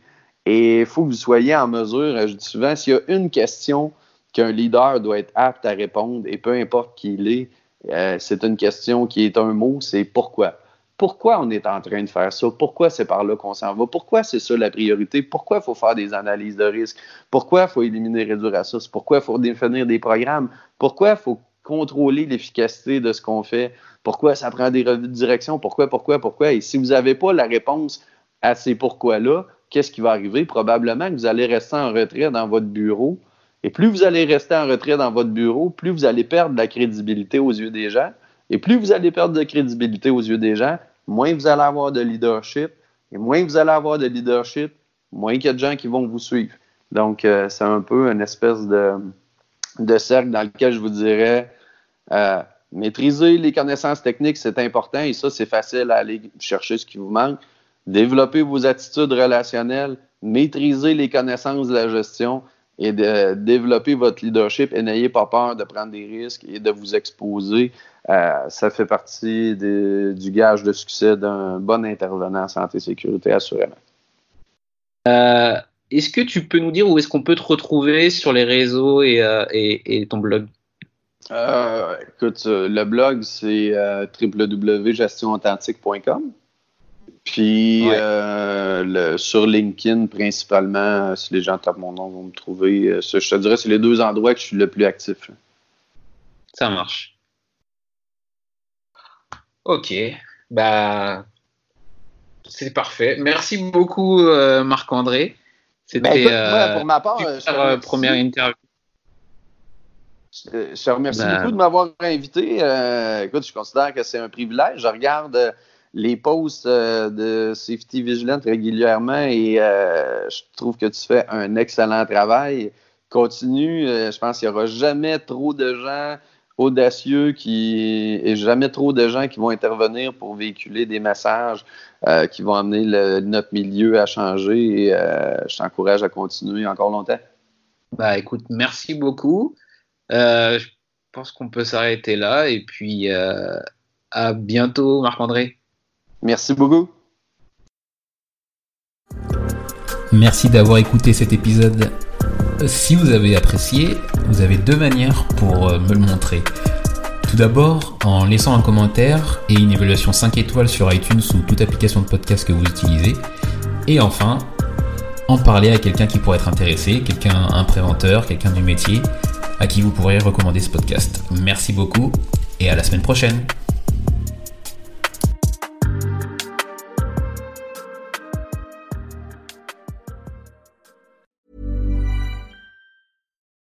Et il faut que vous soyez en mesure, je dis souvent, s'il y a une question qu'un leader doit être apte à répondre, et peu importe qui il est, euh, c'est une question qui est un mot, c'est pourquoi. Pourquoi on est en train de faire ça? Pourquoi c'est par là qu'on s'en va? Pourquoi c'est ça la priorité? Pourquoi il faut faire des analyses de risque? Pourquoi il faut éliminer, réduire à ça? Pourquoi il faut définir des programmes? Pourquoi il faut contrôler l'efficacité de ce qu'on fait? Pourquoi ça prend des revues de direction? Pourquoi, pourquoi, pourquoi? Et si vous n'avez pas la réponse à ces pourquoi-là, qu'est-ce qui va arriver? Probablement que vous allez rester en retrait dans votre bureau et plus vous allez rester en retrait dans votre bureau, plus vous allez perdre de la crédibilité aux yeux des gens. Et plus vous allez perdre de crédibilité aux yeux des gens, moins vous allez avoir de leadership. Et moins vous allez avoir de leadership, moins il y a de gens qui vont vous suivre. Donc, euh, c'est un peu une espèce de, de, cercle dans lequel je vous dirais euh, maîtriser les connaissances techniques, c'est important et ça, c'est facile à aller chercher ce qui vous manque. Développer vos attitudes relationnelles, maîtriser les connaissances de la gestion, et de développer votre leadership et n'ayez pas peur de prendre des risques et de vous exposer. Euh, ça fait partie du gage de succès d'un bon intervenant en santé et sécurité, assurément. Euh, est-ce que tu peux nous dire où est-ce qu'on peut te retrouver sur les réseaux et, euh, ton blog? écoute, le blog, c'est www.gestionauthentique.com. Puis euh, sur LinkedIn, principalement, si les gens tapent mon nom, vont me trouver. Euh, je te dirais, c'est les deux endroits que je suis le plus actif. Ça marche. Ok. Bah, c'est parfait. Merci beaucoup, euh, Marc-André. C'était ben, pour ma part, première interview. Je te remercie ben. beaucoup de m'avoir invité. écoute, je considère que c'est un privilège. Je regarde les posts euh, de Safety Vigilant régulièrement et euh, je trouve que tu fais un excellent travail. Continue, euh, je pense qu'il n'y aura jamais trop de gens audacieux qui et jamais trop de gens qui vont intervenir pour véhiculer des messages qui vont amener notre milieu à changer et je t'encourage à continuer encore longtemps. Bah écoute, merci beaucoup. je pense qu'on peut s'arrêter là et puis à bientôt Marc-André. Merci beaucoup. Merci d'avoir écouté cet épisode. Si vous avez apprécié, vous avez deux manières pour euh, me le montrer. Tout d'abord, en laissant un commentaire et une évaluation 5 étoiles sur iTunes ou toute application de podcast que vous utilisez. Et enfin, en parler à quelqu'un qui pourrait être intéressé, quelqu'un, un préventeur, quelqu'un du métier, à qui vous pourriez recommander ce podcast. Merci beaucoup et à la semaine prochaine.